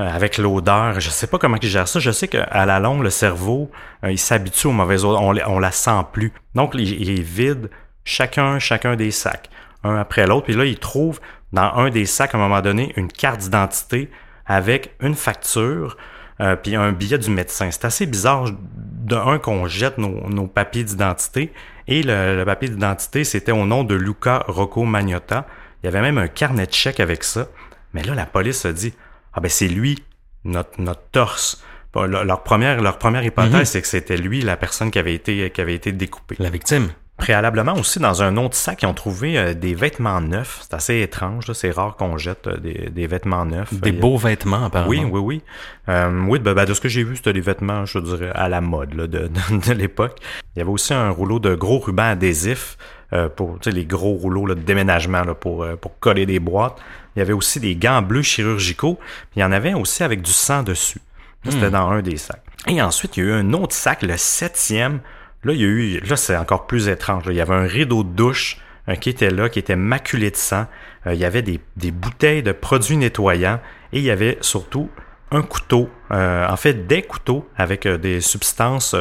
euh, avec l'odeur. Je sais pas comment ils gèrent ça. Je sais qu'à la longue, le cerveau, euh, il s'habitue aux mauvaises odeurs. On, on la sent plus. Donc, il, il vide chacun, chacun des sacs, un après l'autre. Puis là, il trouve dans un des sacs, à un moment donné, une carte d'identité avec une facture, euh, puis un billet du médecin. C'est assez bizarre, de un, qu'on jette nos, nos papiers d'identité, et le, papier d'identité, c'était au nom de Luca Rocco Magnotta. Il y avait même un carnet de chèques avec ça. Mais là, la police a dit, ah ben c'est lui, notre, notre torse. leur première, leur première hypothèse, c'est que c'était lui la personne qui avait été, qui avait été découpée. La victime. Préalablement aussi, dans un autre sac, ils ont trouvé euh, des vêtements neufs. C'est assez étrange, c'est rare qu'on jette euh, des, des, vêtements neufs. Des beaux vêtements, apparemment. Oui, oui, oui. Euh, oui, ben, ben, de ce que j'ai vu, c'était des vêtements, je dirais, à la mode là, de, de, l'époque. Il y avait aussi un rouleau de gros rubans adhésifs euh, pour les gros rouleaux là, de déménagement là, pour, pour coller des boîtes. Il y avait aussi des gants bleus chirurgicaux. Puis il y en avait aussi avec du sang dessus. C'était hmm. dans un des sacs. Et ensuite, il y a eu un autre sac, le septième, Là, il y a eu, là, c'est encore plus étrange. Il y avait un rideau de douche euh, qui était là, qui était maculé de sang. Euh, il y avait des, bouteilles de produits nettoyants et il y avait surtout un couteau, euh, en fait des couteaux avec des substances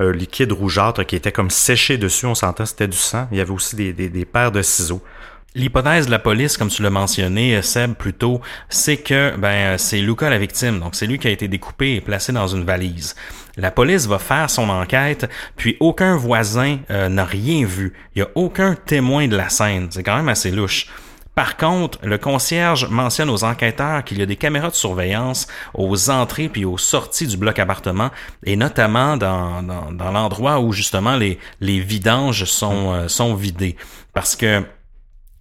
liquides rougeâtres qui étaient comme séchées dessus. On sentait c'était du sang. Il y avait aussi des paires de ciseaux. L'hypothèse de la police, comme tu l'as mentionné, Seb, plus tôt, c'est que ben c'est Luca la victime. Donc c'est lui qui a été découpé et placé dans une valise. La police va faire son enquête, puis aucun voisin euh, n'a rien vu. Il n'y a aucun témoin de la scène. C'est quand même assez louche. Par contre, le concierge mentionne aux enquêteurs qu'il y a des caméras de surveillance aux entrées puis aux sorties du bloc appartement, et notamment dans, dans, l'endroit où justement les, les vidanges sont, euh, sont vidés. Parce que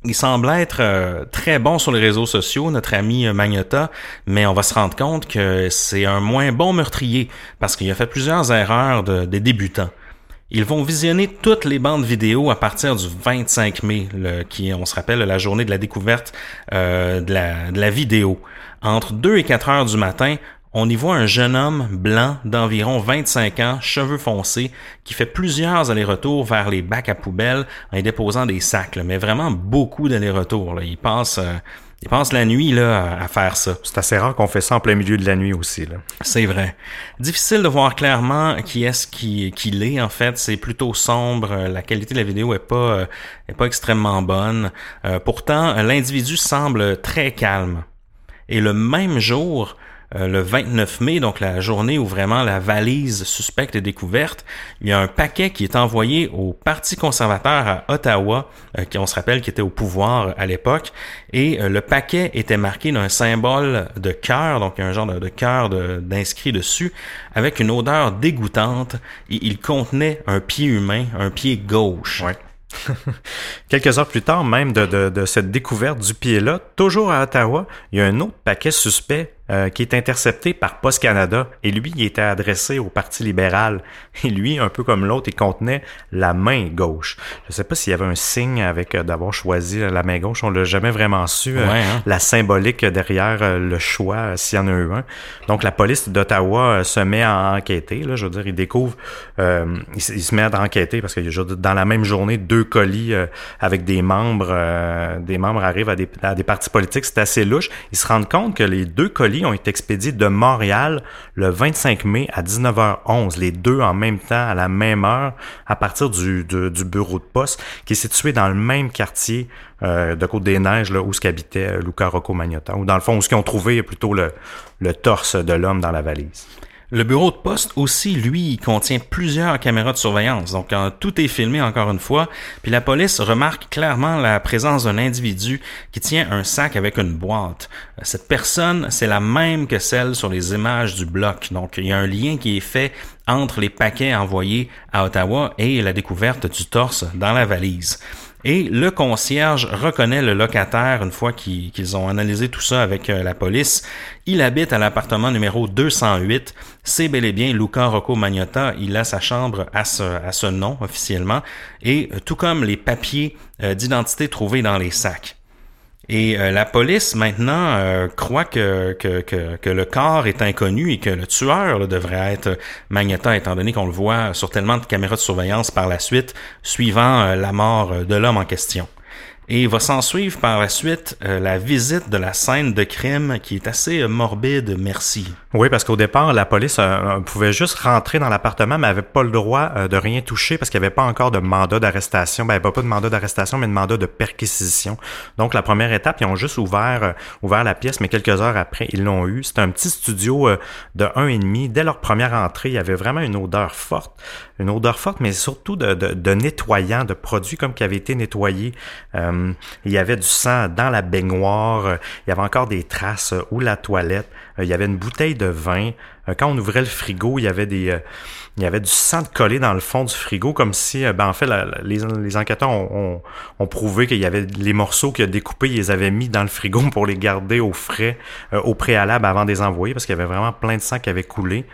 il semble être euh, très bon sur les réseaux sociaux, notre ami euh, Magnota, mais on va se rendre compte que c'est un moins bon meurtrier parce qu'il a fait plusieurs erreurs de, des débutants. Ils vont visionner toutes les bandes vidéo à partir du 25 mai, qui on se rappelle la journée de la découverte euh, de, la, de la vidéo. Entre 2 et 4 heures du matin, on y voit un jeune homme blanc d'environ 25 ans, cheveux foncés, qui fait plusieurs allers-retours vers les bacs à poubelles en y déposant des sacs, mais vraiment beaucoup d'allers-retours. Il passe, euh, il passe la nuit là, à faire ça. C'est assez rare qu'on fait ça en plein milieu de la nuit aussi. C'est vrai. Difficile de voir clairement qui est-ce qu'il est. En fait, c'est plutôt sombre. La qualité de la vidéo est pas, euh, est pas extrêmement bonne. Euh, pourtant, l'individu semble très calme. Et le même jour, euh, le 29 mai, donc la journée où vraiment la valise suspecte est découverte, il y a un paquet qui est envoyé au Parti conservateur à Ottawa, euh, qui on se rappelle qui était au pouvoir à l'époque, et euh, le paquet était marqué d'un symbole de cœur, donc un genre de, cœur d'inscrit dessus, avec une odeur dégoûtante, et il contenait un pied humain, un pied gauche. Quelques heures plus tard, même de, de cette découverte du pied-là, toujours à Ottawa, il y a un autre paquet suspect euh, qui est intercepté par Post Canada. Et lui, il était adressé au Parti libéral. Et lui, un peu comme l'autre, il contenait la main gauche. Je ne sais pas s'il y avait un signe avec euh, d'avoir choisi la main gauche. On l'a jamais vraiment su. Euh, hein. La symbolique derrière le choix, s'il y en a eu un. Donc, la police d'Ottawa se met à enquêter. Là, je veux dire, il découvre, il, se met à enquêter parce que dans la même journée, deux colis avec des membres, des membres arrivent à des, à des partis politiques. C'est assez louche. Ils se rendent compte que les deux colis ont été expédiés de Montréal le 25 mai à 19h11, les deux en même temps, à la même heure, à partir du, du bureau de poste, qui est situé dans le même quartier euh, de Côte-des-Neiges, là, où ce qu'habitait euh, Luca Rocco Magnotta, ou dans le fond, où ce qu'ils ont trouvé plutôt le, le torse de l'homme dans la valise. Le bureau de poste aussi, lui, contient plusieurs caméras de surveillance. Donc, tout est filmé encore une fois. Puis la police remarque clairement la présence d'un individu qui tient un sac avec une boîte. Cette personne, c'est la même que celle sur les images du bloc. Donc, il y a un lien qui est fait entre les paquets envoyés à Ottawa et la découverte du torse dans la valise. Et le concierge reconnaît le locataire une fois qu'ils ont analysé tout ça avec euh, la police. Il habite à l'appartement numéro 208. C'est bel et bien Luca Rocco Magnotta. Il a sa chambre à ce, nom officiellement. Et euh, tout comme les papiers euh, d'identité trouvés dans les sacs. Et euh, la police maintenant euh, croit que, que, que, le corps est inconnu et que le tueur devrait être Magneta, étant donné qu'on le voit sur tellement de caméras de surveillance par la suite, suivant euh, la mort de l'homme en question. Et il va s'en suivre par la suite euh, la visite de la scène de crime qui est assez euh, morbide, merci. Oui, parce qu'au départ, la police euh, pouvait juste rentrer dans l'appartement, mais avait pas le droit de rien toucher parce qu'il n'y avait pas encore de mandat d'arrestation. Ben, pas de mandat d'arrestation, mais de mandat de perquisition. Donc, la première étape, ils ont juste ouvert, ouvert la pièce, mais quelques heures après, ils l'ont eu. C'était un petit studio de un et demi. Dès leur première entrée, il y avait vraiment une odeur forte. Une odeur forte, mais surtout de, de, de nettoyant, de produits comme qui avaient été nettoyés Euh, il y avait du sang dans la baignoire. Euh, il y avait encore des traces euh, ou la toilette. il y avait une bouteille de vin. quand on ouvrait le frigo, il y avait du sang collé dans le fond du frigo, comme si, ben en fait, les, enquêteurs ont, ont, prouvé qu'il y avait les morceaux qu'il a découpés, ils les avaient mis dans le frigo pour les garder au frais, au préalable avant de les envoyer, parce qu'il y avait vraiment plein de sang qui avait coulé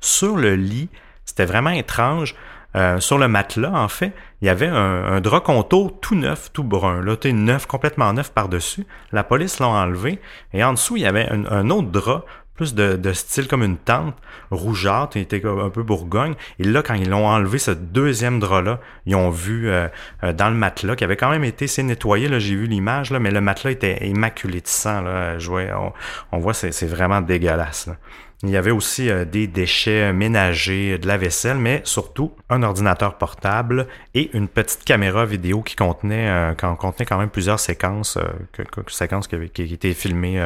sur le lit. C'était vraiment étrange. Euh, sur le matelas, en fait, il y avait un, drap contour tout neuf, tout brun, là, neuf, complètement neuf par-dessus. La police l'a enlevé. Et en dessous, il y avait un, autre drap, plus de, style comme une tente, rougeâtre, il était un peu bourgogne. Et là, quand ils l'ont enlevé, ce deuxième drap-là, ils ont vu euh, euh, dans le matelas, qui avait quand même été assez nettoyé, là, j'ai vu l'image, là, mais le matelas était immaculé de sang, là. on, on voit, c'est vraiment dégueulasse. Là. Il y avait aussi euh, des déchets ménagers, de la vaisselle, mais surtout un ordinateur portable et une petite caméra vidéo qui contenait, euh, contenait quand même plusieurs séquences, euh, séquences qui, qui étaient filmées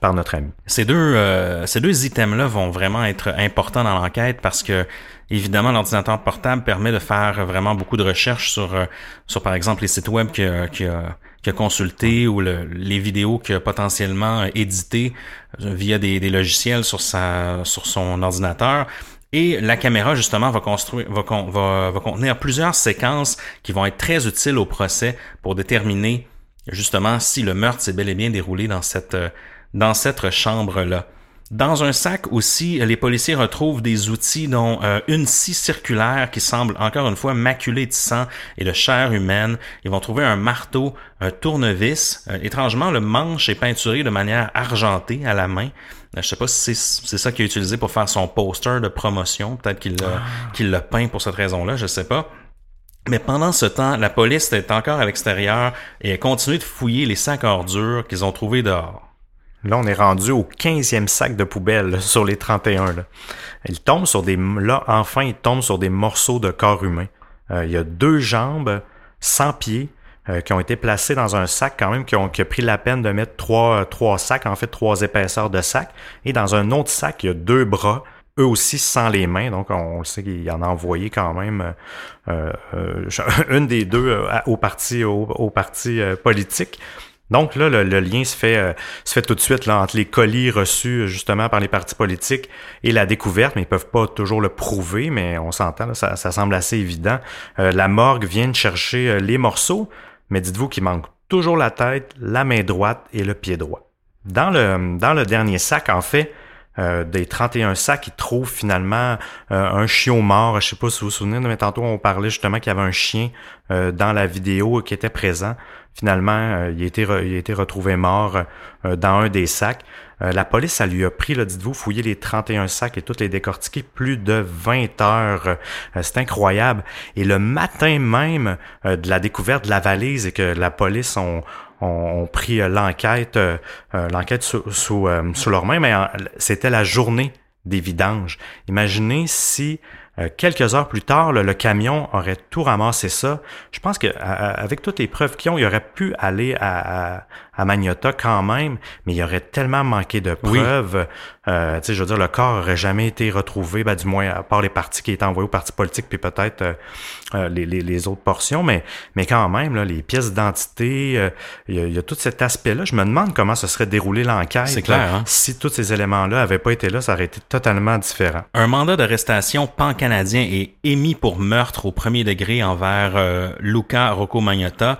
par notre ami. Ces deux, ces deux items-là vont vraiment être importants dans l'enquête parce que Évidemment, l'ordinateur portable permet de faire vraiment beaucoup de recherches sur, sur par exemple, les sites web que, que qu'il a consulté ou les vidéos qu'il a potentiellement éditées euh, via des, logiciels sur, sa, sur son ordinateur. Et la caméra, justement, va, construire, va, va, va, contenir plusieurs séquences qui vont être très utiles au procès pour déterminer, justement, si le meurtre s'est bel et bien déroulé dans cette, euh, dans cette chambre-là. Dans un sac aussi, les policiers retrouvent des outils dont euh, une scie circulaire qui semble encore une fois maculée de sang et de chair humaine. Ils vont trouver un marteau, un tournevis. Euh, étrangement, le manche est peinturé de manière argentée à la main. Euh, je sais pas si c'est ça qu'il a utilisé pour faire son poster de promotion. Peut-être qu'il l'a ah. peint pour cette raison-là, je sais pas. Mais pendant ce temps, la police est encore à l'extérieur et a continué de fouiller les sacs ordures qu'ils ont trouvés dehors. Là, on est rendu au 15e sac de poubelle sur les 31. Là. Il tombe sur des. Là, enfin, il tombe sur des morceaux de corps humain. Euh, il y a deux jambes sans pieds euh, qui ont été placés dans un sac quand même, qui ont qui a pris la peine de mettre trois, trois sacs, en fait trois épaisseurs de sac. Et dans un autre sac, il y a deux bras, eux aussi sans les mains. Donc on sait qu'il en a envoyé quand même euh, une des deux au parti au parti politique. Donc là, le, lien se fait, euh, se fait tout de suite là, entre les colis reçus justement par les partis politiques et la découverte, mais ils peuvent pas toujours le prouver, mais on s'entend, ça, ça, semble assez évident. Euh, la morgue vient de chercher euh, les morceaux, mais dites-vous qu'il manque toujours la tête, la main droite et le pied droit. Dans le, dans le dernier sac, en fait, des 31 sacs, ils trouvent finalement un chiot mort. Je sais pas si vous vous souvenez, mais tantôt on parlait justement qu'il y avait un chien dans la vidéo qui était présent. Finalement, euh, il, a été il a retrouvé mort euh, dans un des sacs. Euh, la police, ça lui a pris, dites-vous, fouiller les 31 sacs et toutes les décortiquer plus de 20 heures. c'est incroyable. Et le matin même de la découverte de la valise et que la police ont, ont, pris l'enquête l'enquête sous, sous, sous leurs mains, mais c'était la journée des vidanges. Imaginez si euh, quelques heures plus tard, le camion aurait tout ramassé ça. Je pense que avec toutes les preuves qu'ils ont, il aurait pu aller à, Magnota quand même, mais il aurait tellement manqué de preuves. Euh, tu sais, je veux dire, le corps aurait jamais été retrouvé, ben, du moins à part les parties qui étaient envoyées aux partis politiques, puis peut-être euh, euh, les, les, les, autres portions, mais mais quand même, là, les pièces d'identité, il y, a tout cet aspect-là. Je me demande comment se serait déroulé l'enquête. C'est clair. Hein? Si tous ces éléments-là avaient pas été là, ça aurait été totalement différent. Un mandat d'arrestation pan-canadien est émis pour meurtre au premier degré envers Luca Rocco Magnotta,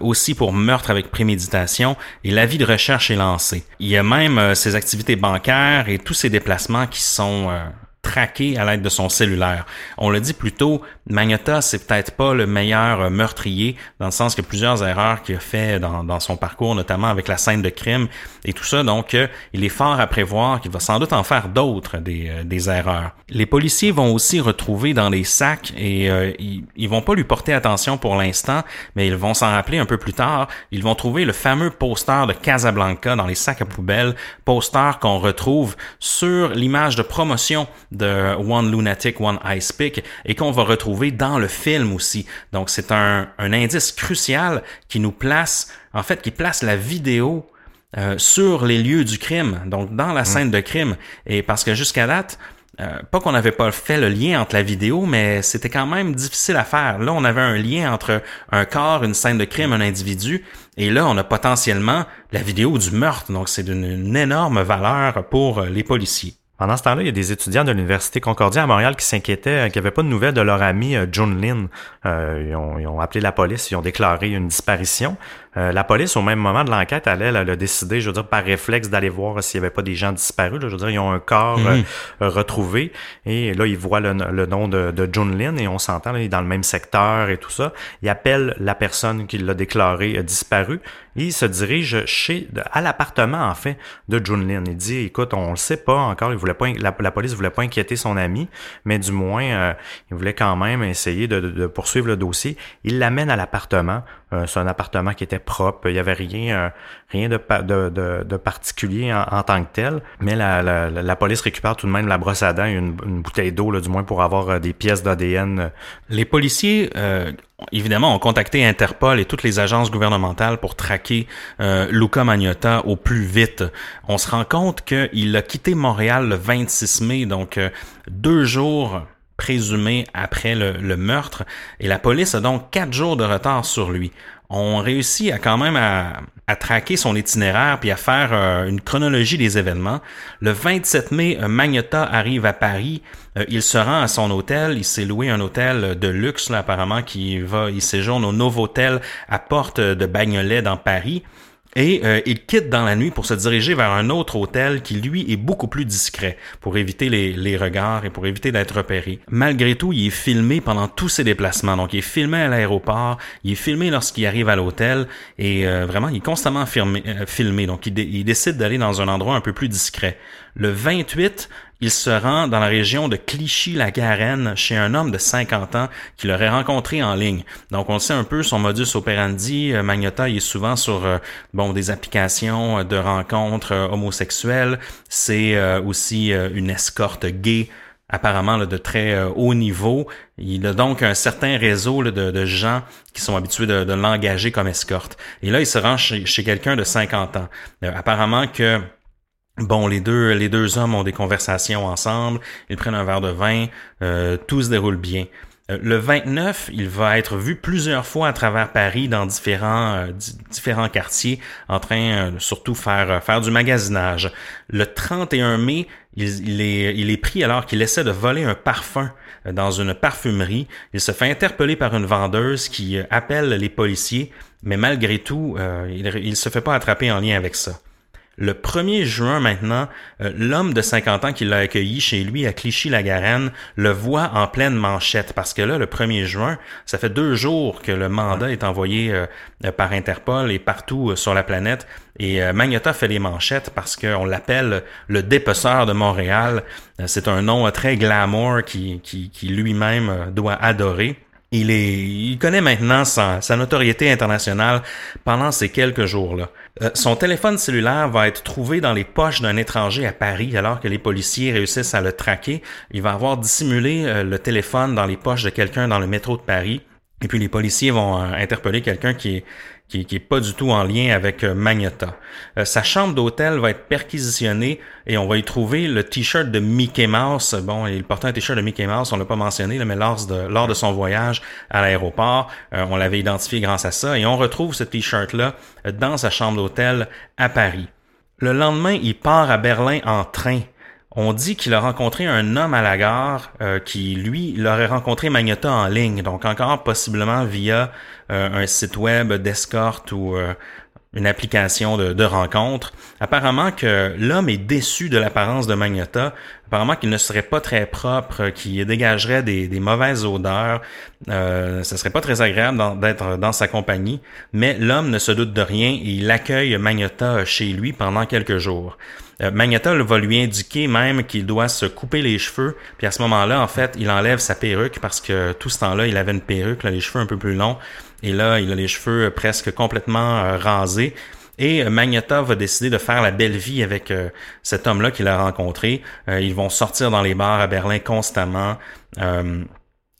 aussi pour meurtre avec préméditation, et l'avis de recherche est lancé. Il y a même ses activités bancaires et tous ces déplacements qui sont euh, traqué à l'aide de son cellulaire. On le dit plus tôt, Magnota, c'est peut-être pas le meilleur euh, meurtrier, dans le sens a plusieurs erreurs qu'il a fait dans, dans, son parcours, notamment avec la scène de crime et tout ça. Donc, euh, il est fort à prévoir qu'il va sans doute en faire d'autres des, euh, des, erreurs. Les policiers vont aussi retrouver dans les sacs et ils, ils, vont pas lui porter attention pour l'instant, mais ils vont s'en rappeler un peu plus tard. Ils vont trouver le fameux poster de Casablanca dans les sacs à poubelle, poster qu'on retrouve sur l'image de promotion de One Lunatic, One Ice Pick et qu'on va retrouver dans le film aussi. Donc c'est un, un, indice crucial qui nous place, en fait, qui place la vidéo euh, sur les lieux du crime, donc dans la mm. scène de crime. Et parce que jusqu'à date, euh, pas qu'on n'avait pas fait le lien entre la vidéo, mais c'était quand même difficile à faire. Là, on avait un lien entre un corps, une scène de crime, un individu, et là, on a potentiellement la vidéo du meurtre. Donc, c'est d'une énorme valeur pour les policiers. Pendant ce temps-là, il y a des étudiants de l'Université Concordia à Montréal qui s'inquiétaient, euh, qu'il n'y avait pas de nouvelles de leur ami euh, John Lynn. Euh, ont, ils, ont, appelé la police, ils ont déclaré une disparition. Euh, la police, au même moment de l'enquête, elle, elle, a décidé, je veux dire, par réflexe, d'aller voir s'il n'y avait pas des gens disparus. Là. Je veux dire, ils ont un corps mhm. retrouvé et là, ils voient le, nom de, de, Lynn et on s'entend, il est dans le même secteur et tout ça. Ils appellent la personne qui l'a déclaré disparu et il se dirige chez, à l'appartement, en fait, de John Lynn. Il dit, écoute, on le sait pas encore, il voulait pas, la, la police voulait pas inquiéter son ami, mais du moins, euh, il voulait quand même essayer de, de poursuivre le dossier. Il l'amène à l'appartement. Euh, c'est un appartement qui était propre. Il y avait rien, euh, rien de, particulier en, tant que tel. Mais la, police récupère tout de même la brosse à dents et une, bouteille d'eau, du moins pour avoir des pièces d'ADN. Les policiers évidemment, ont contacté Interpol et toutes les agences gouvernementales pour traquer euh, Luca Magnotta au plus vite. On se rend compte qu'il a quitté Montréal le 26 mai, donc euh, deux jours présumés après le, meurtre, et la police a donc quatre jours de retard sur lui on réussit à quand même à, traquer son itinéraire puis à faire euh, une chronologie des événements. Le 27 mai, euh, Magnota arrive à Paris. Euh, il se rend à son hôtel. Il s'est loué un hôtel de luxe, là, apparemment, qui va, il séjourne au Novotel à Porte de Bagnolet dans Paris et euh, il quitte dans la nuit pour se diriger vers un autre hôtel qui, lui, est beaucoup plus discret pour éviter les, regards et pour éviter d'être repéré. Malgré tout, il est filmé pendant tous ses déplacements. Donc, il est filmé à l'aéroport, il est filmé lorsqu'il arrive à l'hôtel et euh, vraiment, il est constamment euh, filmé. Donc, il, il décide d'aller dans un endroit un peu plus discret. Le 28, il se rend dans la région de Clichy-la-Garenne chez un homme de 50 ans qu'il aurait rencontré en ligne. Donc on sait un peu son modus operandi. Euh, Magnota il est souvent sur euh, bon des applications de rencontres euh, homosexuelles. C'est aussi une escorte gay apparemment de très haut niveau. Il a donc un certain réseau de, gens qui sont habitués de, l'engager comme escorte. Et là, il se rend chez quelqu'un de 50 ans. apparemment que Bon, les deux, les deux hommes ont des conversations ensemble, ils prennent un verre de vin, euh, tout se déroule bien. Euh, le 29, il va être vu plusieurs fois à travers Paris dans différents, euh, différents quartiers, en train de surtout faire, faire du magasinage. Le 31 mai, il, est, il est pris alors qu'il essaie de voler un parfum dans une parfumerie. Il se fait interpeller par une vendeuse qui appelle les policiers, mais malgré tout, il ne se fait pas attraper en lien avec ça. Le 1er juin maintenant, euh, l'homme de 50 ans qui l'a accueilli chez lui à Clichy-la-Garenne le voit en pleine manchette parce que là, le 1er juin, ça fait deux jours que le mandat est envoyé euh, euh, par Interpol et partout sur la planète. Et Magnota fait les manchettes parce qu'on l'appelle le dépeceur de Montréal. C'est un nom très glamour qui lui-même doit adorer. Il, connaît maintenant sa, sa notoriété internationale pendant ces quelques jours-là. Euh, son téléphone cellulaire va être trouvé dans les poches d'un étranger à Paris alors que les policiers réussissent à le traquer. Il va avoir dissimulé euh, le téléphone dans les poches de quelqu'un dans le métro de Paris. Et puis les policiers vont euh, interpeller quelqu'un qui est qui, qui est pas du tout en lien avec euh, Magneta. Euh, sa chambre d'hôtel va être perquisitionnée et on va y trouver le t-shirt de Mickey Mouse. Bon, il portait un t-shirt de Mickey Mouse, on l'a pas mentionné, mais lors de, lors de son voyage à l'aéroport, euh, on l'avait identifié grâce à ça et on retrouve ce t-shirt-là dans sa chambre d'hôtel à Paris. Le lendemain, il part à Berlin en train. On dit qu'il a rencontré un homme à la gare euh, qui, lui, l'aurait rencontré Magneta en ligne, donc encore possiblement via euh, un site web d'escorte ou euh, une application de, de, rencontre. Apparemment que l'homme est déçu de l'apparence de Magneta. Apparemment qu'il ne serait pas très propre, qu'il dégagerait des, mauvaises odeurs. Euh, ce serait pas très agréable d'être dans sa compagnie. Mais l'homme ne se doute de rien et il accueille Magneta chez lui pendant quelques jours. Euh, va lui indiquer même qu'il doit se couper les cheveux. Puis à ce moment-là, en fait, il enlève sa perruque parce que tout ce temps-là, il avait une perruque, là, les cheveux un peu plus longs. Et là, il a les cheveux presque complètement euh, rasés. Et euh, Magneta va décider de faire la belle vie avec cet homme-là qu'il a rencontré. ils vont sortir dans les bars à Berlin constamment.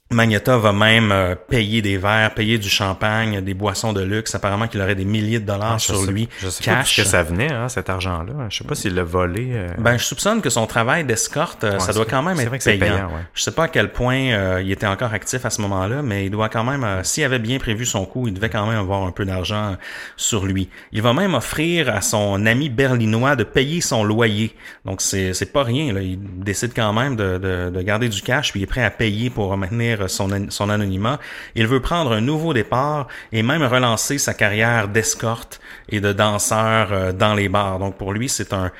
Magneta va même euh, payer des verres, payer du champagne, des boissons de luxe. Apparemment qu'il aurait des milliers de dollars Ah, sur sais- lui, Je sais cash. pas que ça venait, hein, cet argent-là. Je sais pas s'il l'a volé. euh, Ben, je soupçonne que son travail d'escorte, euh, ça doit quand même être vrai que payant. payant, ouais. Je sais pas à quel point euh, il était encore actif à ce moment-là, mais il doit quand même, s'il avait bien prévu son coup, il devait quand même avoir un peu d'argent sur lui. Il va même offrir à son ami berlinois de payer son loyer. Donc c'est c'est pas rien. Là. Il décide quand même de, de, de garder du cash, puis il est prêt à payer pour maintenir son, an- son anonymat. Il veut prendre un nouveau départ et même relancer sa carrière d'escorte et de danseur euh, dans les bars. Donc pour lui, c'est un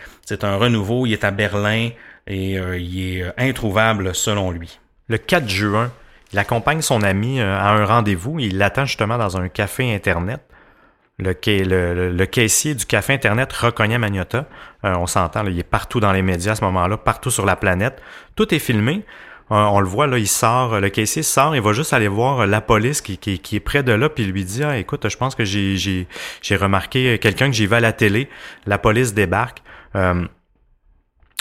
renouveau. Il est à Berlin et euh, il est euh, introuvable selon lui. Le 4 juin, il accompagne son ami à un rendez-vous. Il l'attend justement dans un café Internet. Le, caissier du café Internet reconnaît Magnota. On s'entend, il est partout dans les médias à ce moment-là, partout sur la planète. Tout est filmé. Euh, on le voit, là, il sort, le caissier sort, il va juste aller voir la police qui, qui, qui est près de là, puis il lui dit ah, écoute, je pense que j'ai, remarqué quelqu'un que j'ai vu à la télé. La police débarque. Euh,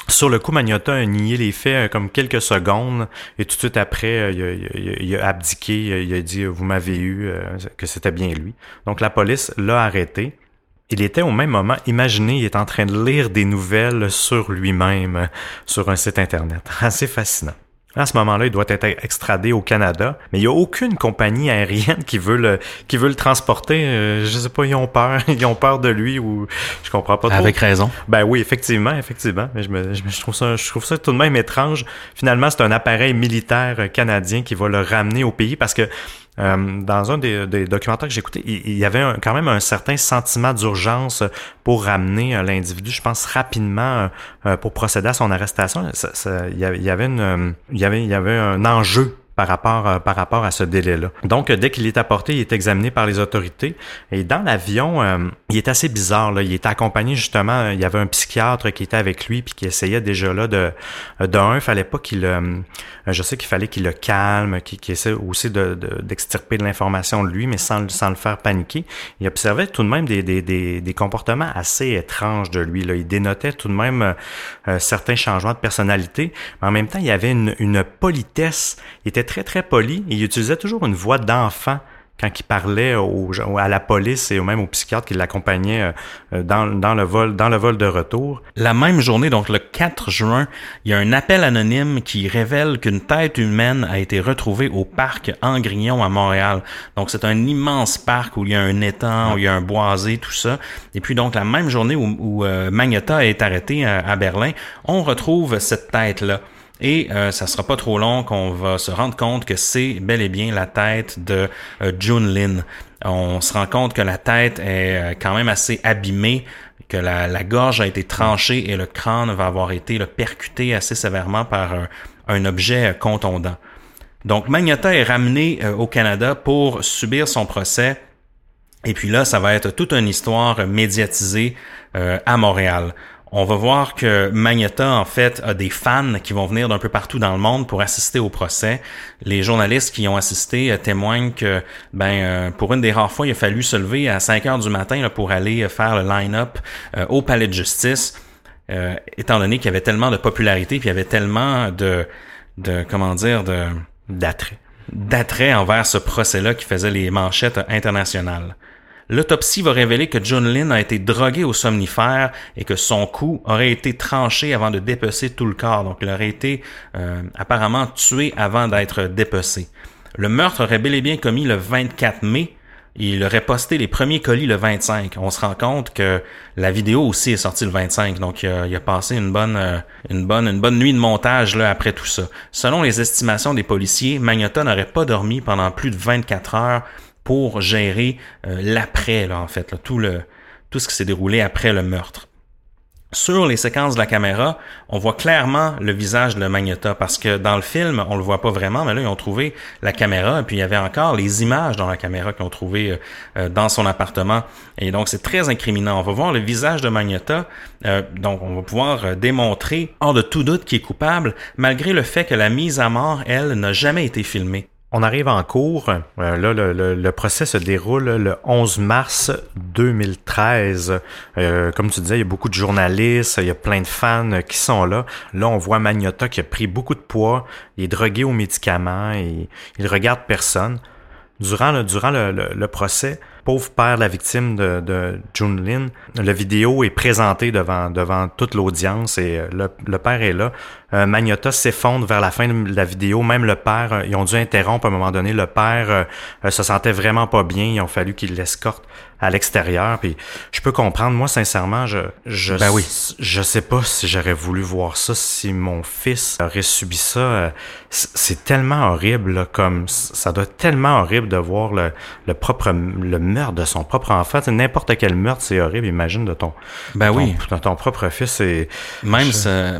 sur le coup, Magnota a nié les faits euh, comme quelques secondes et tout de suite après, euh, il, a, il a- abdiqué, euh, il a dit vous m'avez eu, euh, que c'était bien lui. Donc la police l'a arrêté. Il était au même moment, imaginez, il est en train de lire des nouvelles sur lui-même euh, sur un site internet. Assez fascinant. À ce moment-là, il doit être extradé au Canada, mais il n'y a aucune compagnie aérienne qui veut le qui veut le transporter. Euh, je sais pas, ils ont peur, ils ont peur de lui ou je comprends pas trop. Avec raison. Ben oui, effectivement, effectivement. Mais je, me, je, trouve ça, je trouve ça tout de même étrange. Finalement, c'est un appareil militaire canadien qui va le ramener au pays parce que euh, dans un des, documentaires que j'ai écouté, il, il y avait quand même un certain sentiment d'urgence pour ramener euh, l'individu, je pense, rapidement euh, pour procéder à son arrestation. Il y avait un enjeu par rapport, euh, par rapport à ce délai-là. Donc, euh, dès qu'il est apporté, il est examiné par les autorités. Et dans l'avion, euh, il est assez bizarre. Là. Il était accompagné justement, il y avait un psychiatre qui était avec lui puis qui essayait déjà là de... De un, il fallait pas qu'il... je sais qu'il fallait qu'il le calme, qu'il essaie aussi de- de- d'extirper de, l'information de lui, mais sans, sans le faire paniquer. Il observait tout de même des, des, des, des comportements assez étranges de lui. Là. Il dénotait tout de même certains changements de personnalité. Mais en même temps, il y avait une, une politesse. Il était très, très poli il utilisait toujours une voix d'enfant quand il parlait à la police et même aux psychiatres qui l'accompagnaient euh, dans, dans, le vol, dans le vol de retour. La même journée, donc le 4 juin, il y a un appel anonyme qui révèle qu'une tête humaine a été retrouvée au parc Angrignon à Montréal. Donc c'est un immense parc où il y a un étang, où il y a un boisé, tout ça. Et puis donc la même journée où, où euh, Magneta est arrêté à, à Berlin, on retrouve cette tête-là. Et euh, ça sera pas trop long qu'on va se rendre compte que c'est bel et bien la tête de euh, Lin. On se rend compte que la tête est euh, quand même assez abîmée, que la, gorge a été tranchée et le crâne va avoir été percuté assez sévèrement par un, objet euh, contondant. Donc Magneta est ramené euh, au Canada pour subir son procès. Et puis là, ça va être toute une histoire médiatisée à Montréal. On va voir que Magneta, en fait, a des fans qui vont venir d'un peu partout dans le monde pour assister au procès. Les journalistes qui ont assisté euh, témoignent que, ben, euh, pour une des rares fois, il a fallu se lever à 5 heures du matin là, pour aller euh, faire le line-up euh, au palais de justice, étant donné qu'il y avait tellement de popularité, puis il y avait tellement de, de comment dire, de D'attrait. d'attrait envers ce procès-là qui faisait les manchettes internationales. L'autopsie va révéler que John Lynn a été drogué au somnifère et que son cou aurait été tranché avant de dépecer tout le corps. Donc, il aurait été euh, apparemment tué avant d'être dépecé. Le meurtre aurait bel et bien commis le 24 mai. Il aurait posté les premiers colis le 25. On se rend compte que la vidéo aussi est sortie le 25. Donc, il a, passé une bonne, euh, une bonne, une bonne nuit de montage là après tout ça. Selon les estimations des policiers, Magnota n'aurait pas dormi pendant plus de 24 heures pour gérer euh, l'après, en fait, tout le tout ce qui s'est déroulé après le meurtre. Sur les séquences de la caméra, on voit clairement le visage de Magneta parce que dans le film, on le voit pas vraiment, mais là, ils ont trouvé la caméra et puis il y avait encore les images dans la caméra qu'ils ont trouvé euh, euh, dans son appartement. Et donc, c'est très incriminant. On va voir le visage de Magneta. Euh, donc, on va pouvoir démontrer, hors de tout doute, qu'il est coupable, malgré le fait que la mise à mort, elle, n'a jamais été filmée. On arrive en cours. Euh, là, le, procès se déroule le 11 mars 2013. Euh, comme tu disais, il y a beaucoup de journalistes, il y a plein de fans qui sont là. Là, on voit Magnota qui a pris beaucoup de poids, il est drogué aux médicaments et il regarde personne. Durant le, durant le procès, pauvre père la victime de, de June Lin, la vidéo est présentée devant, devant toute l'audience et euh, le, le, père est là. Euh, Magnota s'effondre vers la fin de la vidéo. Même le père, euh, ils ont dû interrompre à un moment donné. Le père se sentait vraiment pas bien. Il a fallu qu'il l'escorte à l'extérieur. Puis je peux comprendre. Moi, sincèrement, je je ben oui. je sais pas si j'aurais voulu voir ça si mon fils aurait subi ça. C'est tellement horrible, comme ça doit être tellement horrible de voir le, le propre le meurtre de son propre enfant. N'importe quel meurtre, c'est horrible. Imagine de ton, ben oui. ton, ton propre fils. Et même,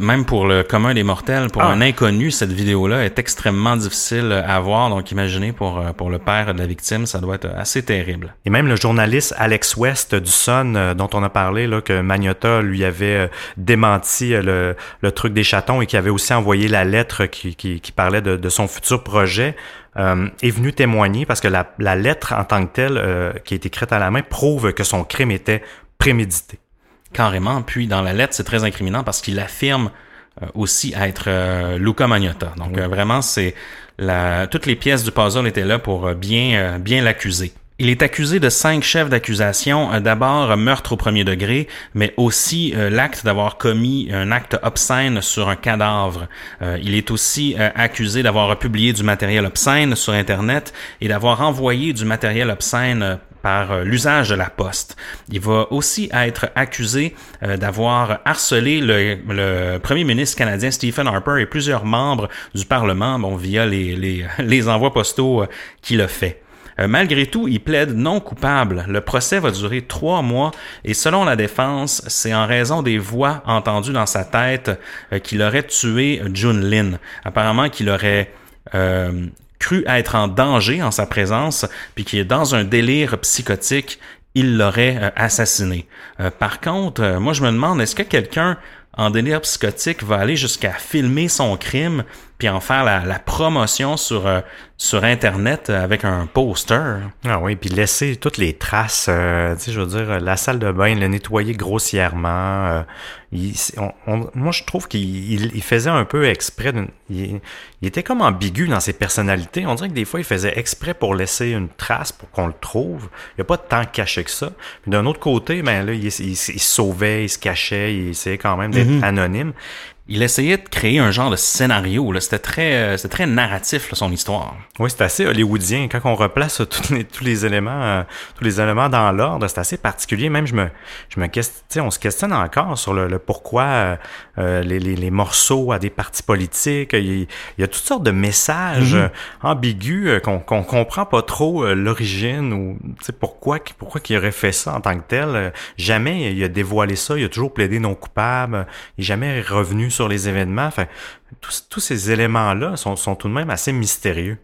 même pour le commun des mortels, pour ah. un inconnu, cette vidéo-là est extrêmement difficile à voir. Donc, imaginez pour, pour le père de la victime, ça doit être assez terrible. Et même le journaliste Alex West du Sun, euh, dont on a parlé, là, que Magnota lui avait euh, démenti euh, le, le truc des chatons et qui avait aussi envoyé la lettre qui, qui, qui parlait de, de, son futur projet, euh, est venu témoigner parce que la, la lettre en tant que telle, euh, qui est écrite à la main, prouve que son crime était prémédité. Carrément. Puis dans la lettre, c'est très incriminant parce qu'il affirme euh, aussi être Luca Magnotta. Donc vraiment, c'est la, toutes les pièces du puzzle étaient là pour bien, bien l'accuser. Il est accusé de cinq chefs d'accusation. Euh, d'abord, meurtre au premier degré, mais aussi euh, l'acte d'avoir commis un acte obscène sur un cadavre. Euh, il est aussi accusé d'avoir publié du matériel obscène sur Internet et d'avoir envoyé du matériel obscène par l'usage de la poste. Il va aussi être accusé d'avoir harcelé le, premier ministre canadien Stephen Harper et plusieurs membres du Parlement bon, via les envois postaux qu'il a fait. Euh, malgré tout, il plaide non coupable. Le procès va durer trois mois et selon la défense, c'est en raison des voix entendues dans sa tête euh, qu'il aurait tué Jun Lin. Apparemment qu'il aurait euh, cru être en danger en sa présence, puis qu'il est dans un délire psychotique, il l'aurait assassiné. par contre, moi je me demande, est-ce que quelqu'un en délire psychotique va aller jusqu'à filmer son crime puis en faire la, la promotion sur euh, sur internet avec un poster. Ah oui, puis laisser toutes les traces, euh, tu sais, je veux dire, la salle de bain, le nettoyer grossièrement. Euh, il, moi, je trouve qu'il il faisait un peu exprès. Il, il, était comme ambigu dans ses personnalités. On dirait que des fois, il faisait exprès pour laisser une trace, pour qu'on le trouve. Il n'y a pas de temps caché que ça. Puis d'un autre côté, ben là, il, il, se sauvait, il se cachait, il essayait quand même d'être mm-hmm. anonyme il essayait de créer un genre de scénario. C'était très, euh, c'était très narratif son histoire. Oui, c'est assez hollywoodien. Quand on replace tous les, tous les éléments, euh, tous les éléments dans l'ordre, c'est assez particulier. Même je me, je me question, on se questionne encore sur le, pourquoi euh, les, les, les, morceaux à des partis politiques. Il, y a toutes sortes de messages mm-hmm. ambigus qu'on qu'on comprend pas trop l'origine ou pourquoi, pourquoi qu'il aurait fait ça en tant que tel. Jamais il a dévoilé ça. Il a toujours plaidé non coupable. Il est jamais revenu sur les événements. Tous, ces éléments-là sont, tout de même assez mystérieux.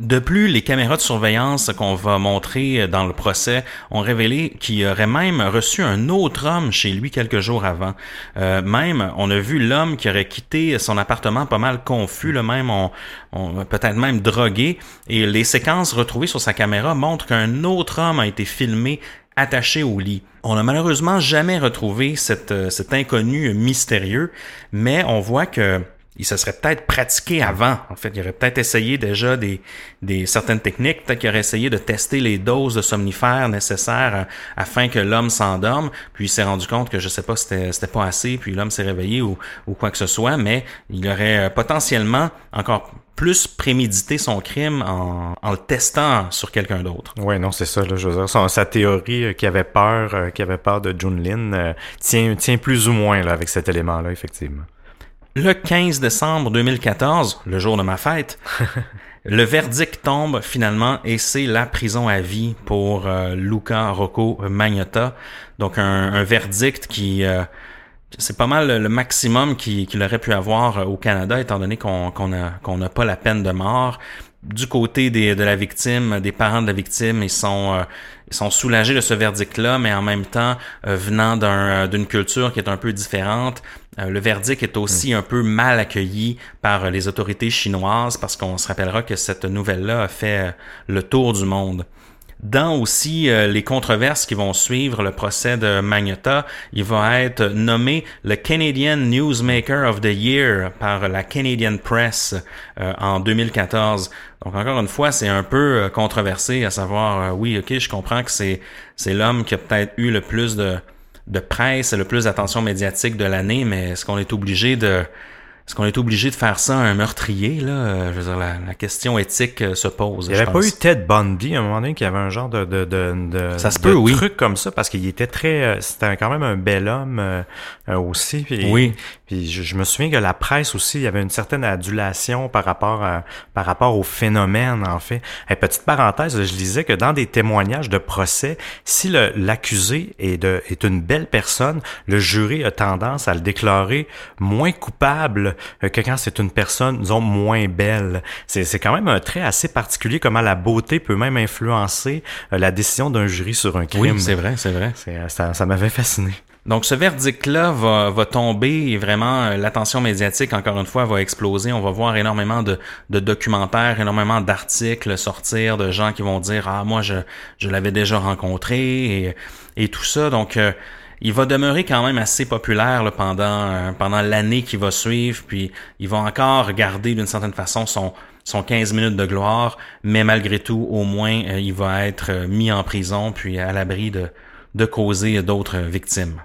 De plus, les caméras de surveillance qu'on va montrer dans le procès ont révélé qu'il aurait même reçu un autre homme chez lui quelques jours avant. Euh, même, on a vu l'homme qui aurait quitté son appartement pas mal confus, le même, on, peut-être même drogué. Et les séquences retrouvées sur sa caméra montrent qu'un autre homme a été filmé attaché au lit. On n'a malheureusement jamais retrouvé euh, cet inconnu mystérieux, mais on voit que il se serait peut-être pratiqué avant. En fait, il aurait peut-être essayé déjà des, certaines techniques. Peut-être qu'il aurait essayé de tester les doses de somnifères nécessaires euh, afin que l'homme s'endorme. Puis il s'est rendu compte que je sais pas, c'était, c'était pas assez. Puis l'homme s'est réveillé ou, quoi que ce soit. Mais il aurait euh, potentiellement encore plus préméditer son crime en, le testant sur quelqu'un d'autre. Oui, non, c'est ça. Là, je sa, théorie euh, qui avait peur, qui avait peur de Jun Lin, tient, tient plus ou moins là, avec cet élément-là, effectivement. Le 15 décembre 2014, le jour de ma fête, le verdict tombe finalement et c'est la prison à vie pour Luca Rocco Magnotta. Donc un, un verdict qui c'est pas mal le maximum qu'il aurait pu avoir euh, au Canada, étant donné qu'on n'a pas la peine de mort. Du côté des, de la victime, des parents de la victime, ils sont, ils sont soulagés de ce verdict-là, mais en même temps, venant d'un, d'une culture qui est un peu différente, le verdict est aussi un peu mal accueilli par les autorités chinoises parce qu'on se rappellera que cette nouvelle-là a fait le tour du monde. Dans aussi euh, les controverses qui vont suivre le procès de Magneta, il va être nommé le Canadian Newsmaker of the Year par la Canadian Press euh, en 2014. Donc encore une fois, c'est un peu euh, controversé à savoir, oui, ok, je comprends que c'est c'est l'homme qui a peut-être eu le plus de de presse, le plus d'attention médiatique de l'année, mais est-ce qu'on est obligé de est-ce qu'on est obligé de faire ça à un meurtrier là euh, Je veux dire, la, question éthique euh, se pose. Il n'y avait pas eu Ted Bundy à un moment donné qui avait un genre de de, de, de ça se peut, oui. truc comme ça parce qu'il était très, euh, c'était quand même un bel homme aussi. oui. Puis je, me souviens que la presse aussi, il y avait une certaine adulation par rapport à, par rapport au phénomène en fait. Et petite parenthèse, je disais que dans des témoignages de procès, si l'accusé est de est une belle personne, le jury a tendance à le déclarer moins coupable euh, que quand c'est une personne, disons, moins belle. C'est quand même un trait assez particulier comment la beauté peut même influencer euh, la décision d'un jury sur un crime. Oui, c'est vrai, c'est vrai. Ça, ça m'avait fasciné. Donc ce verdict-là va, va tomber et vraiment l'attention médiatique, encore une fois, va exploser. On va voir énormément de, documentaires, énormément d'articles sortir de gens qui vont dire Ah, moi je, l'avais déjà rencontré et, tout ça. Donc il va demeurer quand même assez populaire pendant euh, pendant l'année qui va suivre, puis il va encore garder d'une certaine façon son son 15 minutes de gloire, mais malgré tout, au moins, euh, il va être euh, mis en prison, puis à l'abri de, de causer d'autres victimes.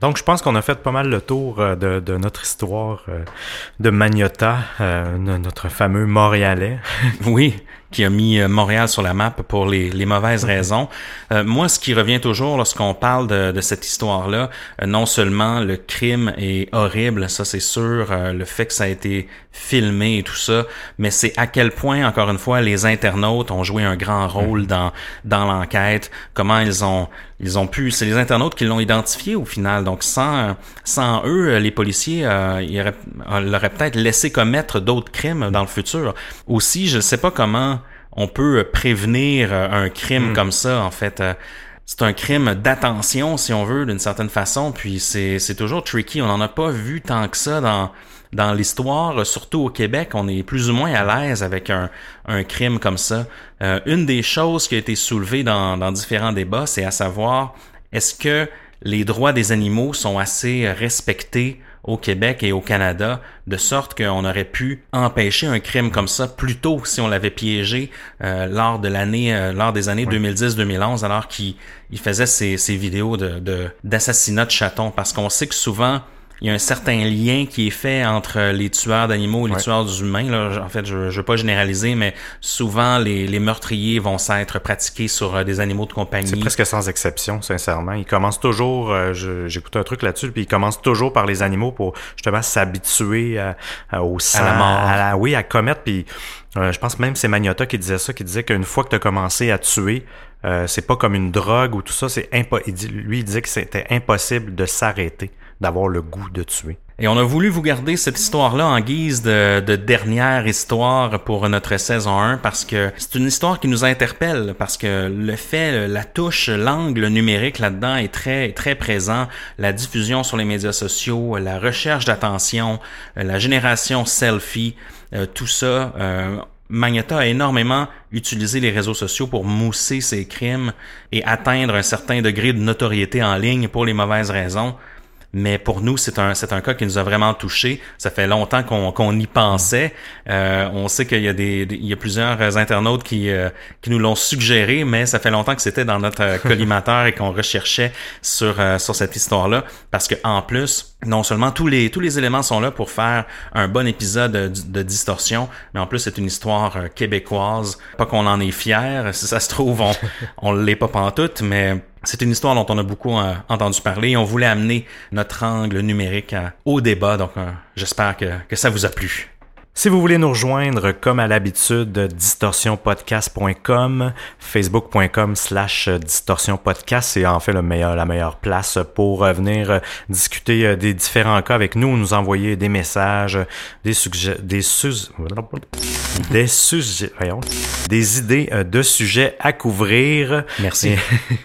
Donc, je pense qu'on a fait pas mal le tour de, de notre histoire de Magnota, notre fameux Montréalais. oui, qui a mis euh, Montréal sur la map pour les, les mauvaises raisons. Euh, moi, ce qui revient toujours lorsqu'on parle de, de cette histoire-là, euh, non seulement le crime est horrible, ça c'est sûr, le fait que ça a été filmé et tout ça, mais c'est à quel point, encore une fois, les internautes ont joué un grand rôle dans dans l'enquête, comment ils ont ils ont pu, c'est les internautes qui l'ont identifié au final. Donc sans sans eux, les policiers euh, ils l'auraient peut-être laissé commettre d'autres crimes dans le futur. Aussi, je ne sais pas comment on peut prévenir euh, un crime hmm. comme ça, en fait. Euh, c'est un crime d'attention, si on veut, d'une certaine façon. Puis c'est, c'est toujours tricky. On n'en a pas vu tant que ça dans, dans l'histoire. Surtout au Québec, on est plus ou moins à l'aise avec un, un crime comme ça. Euh, une des choses qui a été soulevée dans, dans différents débats, c'est à savoir, est-ce que les droits des animaux sont assez respectés au Québec et au Canada, de sorte qu'on aurait pu empêcher un crime comme ça plus tôt si on l'avait piégé euh, lors de l'année, euh, lors des années 2010-2011, alors qu'il faisait ces, ces vidéos de d'assassinat de, de chatons, parce qu'on sait que souvent il y a un certain lien qui est fait entre les tueurs d'animaux et les tueurs d'humains. Là. En fait, je ne veux pas généraliser, mais souvent les, les meurtriers vont s'être pratiqués sur euh, des animaux de compagnie. C'est presque sans exception, sincèrement. Ils commencent toujours, euh, j'écoute un truc là-dessus, puis ils commencent toujours par les animaux pour justement s'habituer au sang, à la mort. oui, à commettre. Puis euh, je pense même c'est Magnota qui disait ça, qui disait qu'une fois que tu as commencé à tuer, c'est pas comme une drogue ou tout ça. C'est lui il disait que c'était impossible de s'arrêter d'avoir le goût de tuer. Et on a voulu vous garder cette histoire-là en guise de, de, dernière histoire pour notre saison 1 parce que c'est une histoire qui nous interpelle parce que le fait, la touche, l'angle numérique là-dedans est très, très présent. La diffusion sur les médias sociaux, la recherche d'attention, la génération selfie, euh, tout ça. Euh, Magneta a énormément utilisé les réseaux sociaux pour mousser ses crimes et atteindre un certain degré de notoriété en ligne pour les mauvaises raisons. Mais pour nous, c'est un, c'est un cas qui nous a vraiment touché. Ça fait longtemps qu'on, qu'on y pensait. Euh, on sait qu'il y a des, il y a plusieurs internautes qui, euh, qui nous l'ont suggéré, mais ça fait longtemps que c'était dans notre collimateur et qu'on recherchait sur, euh, sur cette histoire-là. Parce que en plus, non seulement tous les, tous les éléments sont là pour faire un bon épisode de, de distorsion, mais en plus c'est une histoire québécoise. Pas qu'on en est fier, si ça se trouve, on, on l'est pas pantoute, mais c'est une histoire dont on a beaucoup euh, entendu parler et on voulait amener notre angle numérique au débat, donc euh, j'espère que, que ça vous a plu. Si vous voulez nous rejoindre, comme à l'habitude, distorsionpodcast.com, facebook.com slash distorsionpodcast, c'est en fait le meilleur, la meilleure place pour euh, venir euh, discuter euh, des différents cas avec nous, nous envoyer des messages, des sujets, des des sujets, voyons, des idées de sujets à couvrir. Merci.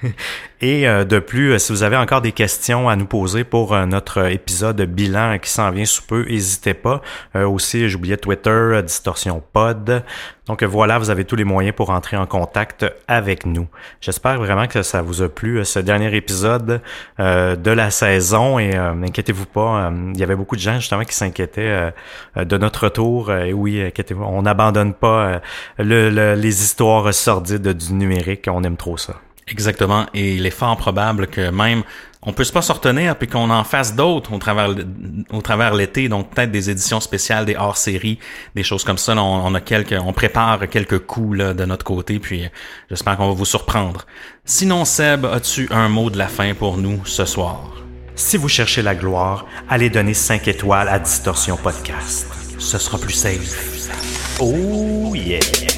Et de plus, si vous avez encore des questions à nous poser pour notre épisode bilan qui s'en vient sous peu, n'hésitez pas. aussi, j'oubliais Twitter, Distorsion Pod. Donc voilà, vous avez tous les moyens pour entrer en contact avec nous. J'espère vraiment que ça vous a plu, ce dernier épisode euh, de la saison. Et euh, inquiétez-vous pas, euh, il y avait beaucoup de gens justement qui s'inquiétaient de notre retour. et oui, inquiétez-vous, on n'abandonne pas les histoires sordides du numérique. On aime trop ça. Exactement. Et il est fort probable que même on peut pas se retenir puis qu'on en fasse d'autres au travers au travers l'été. Donc peut-être des éditions spéciales des hors-séries des choses comme ça. On, a quelques on prépare quelques coups là, de notre côté puis j'espère qu'on va vous surprendre. Sinon Seb as-tu un mot de la fin pour nous ce soir? Si vous cherchez la gloire allez donner 5 étoiles à Distorsion Podcast. Ce sera plus safe oh yeah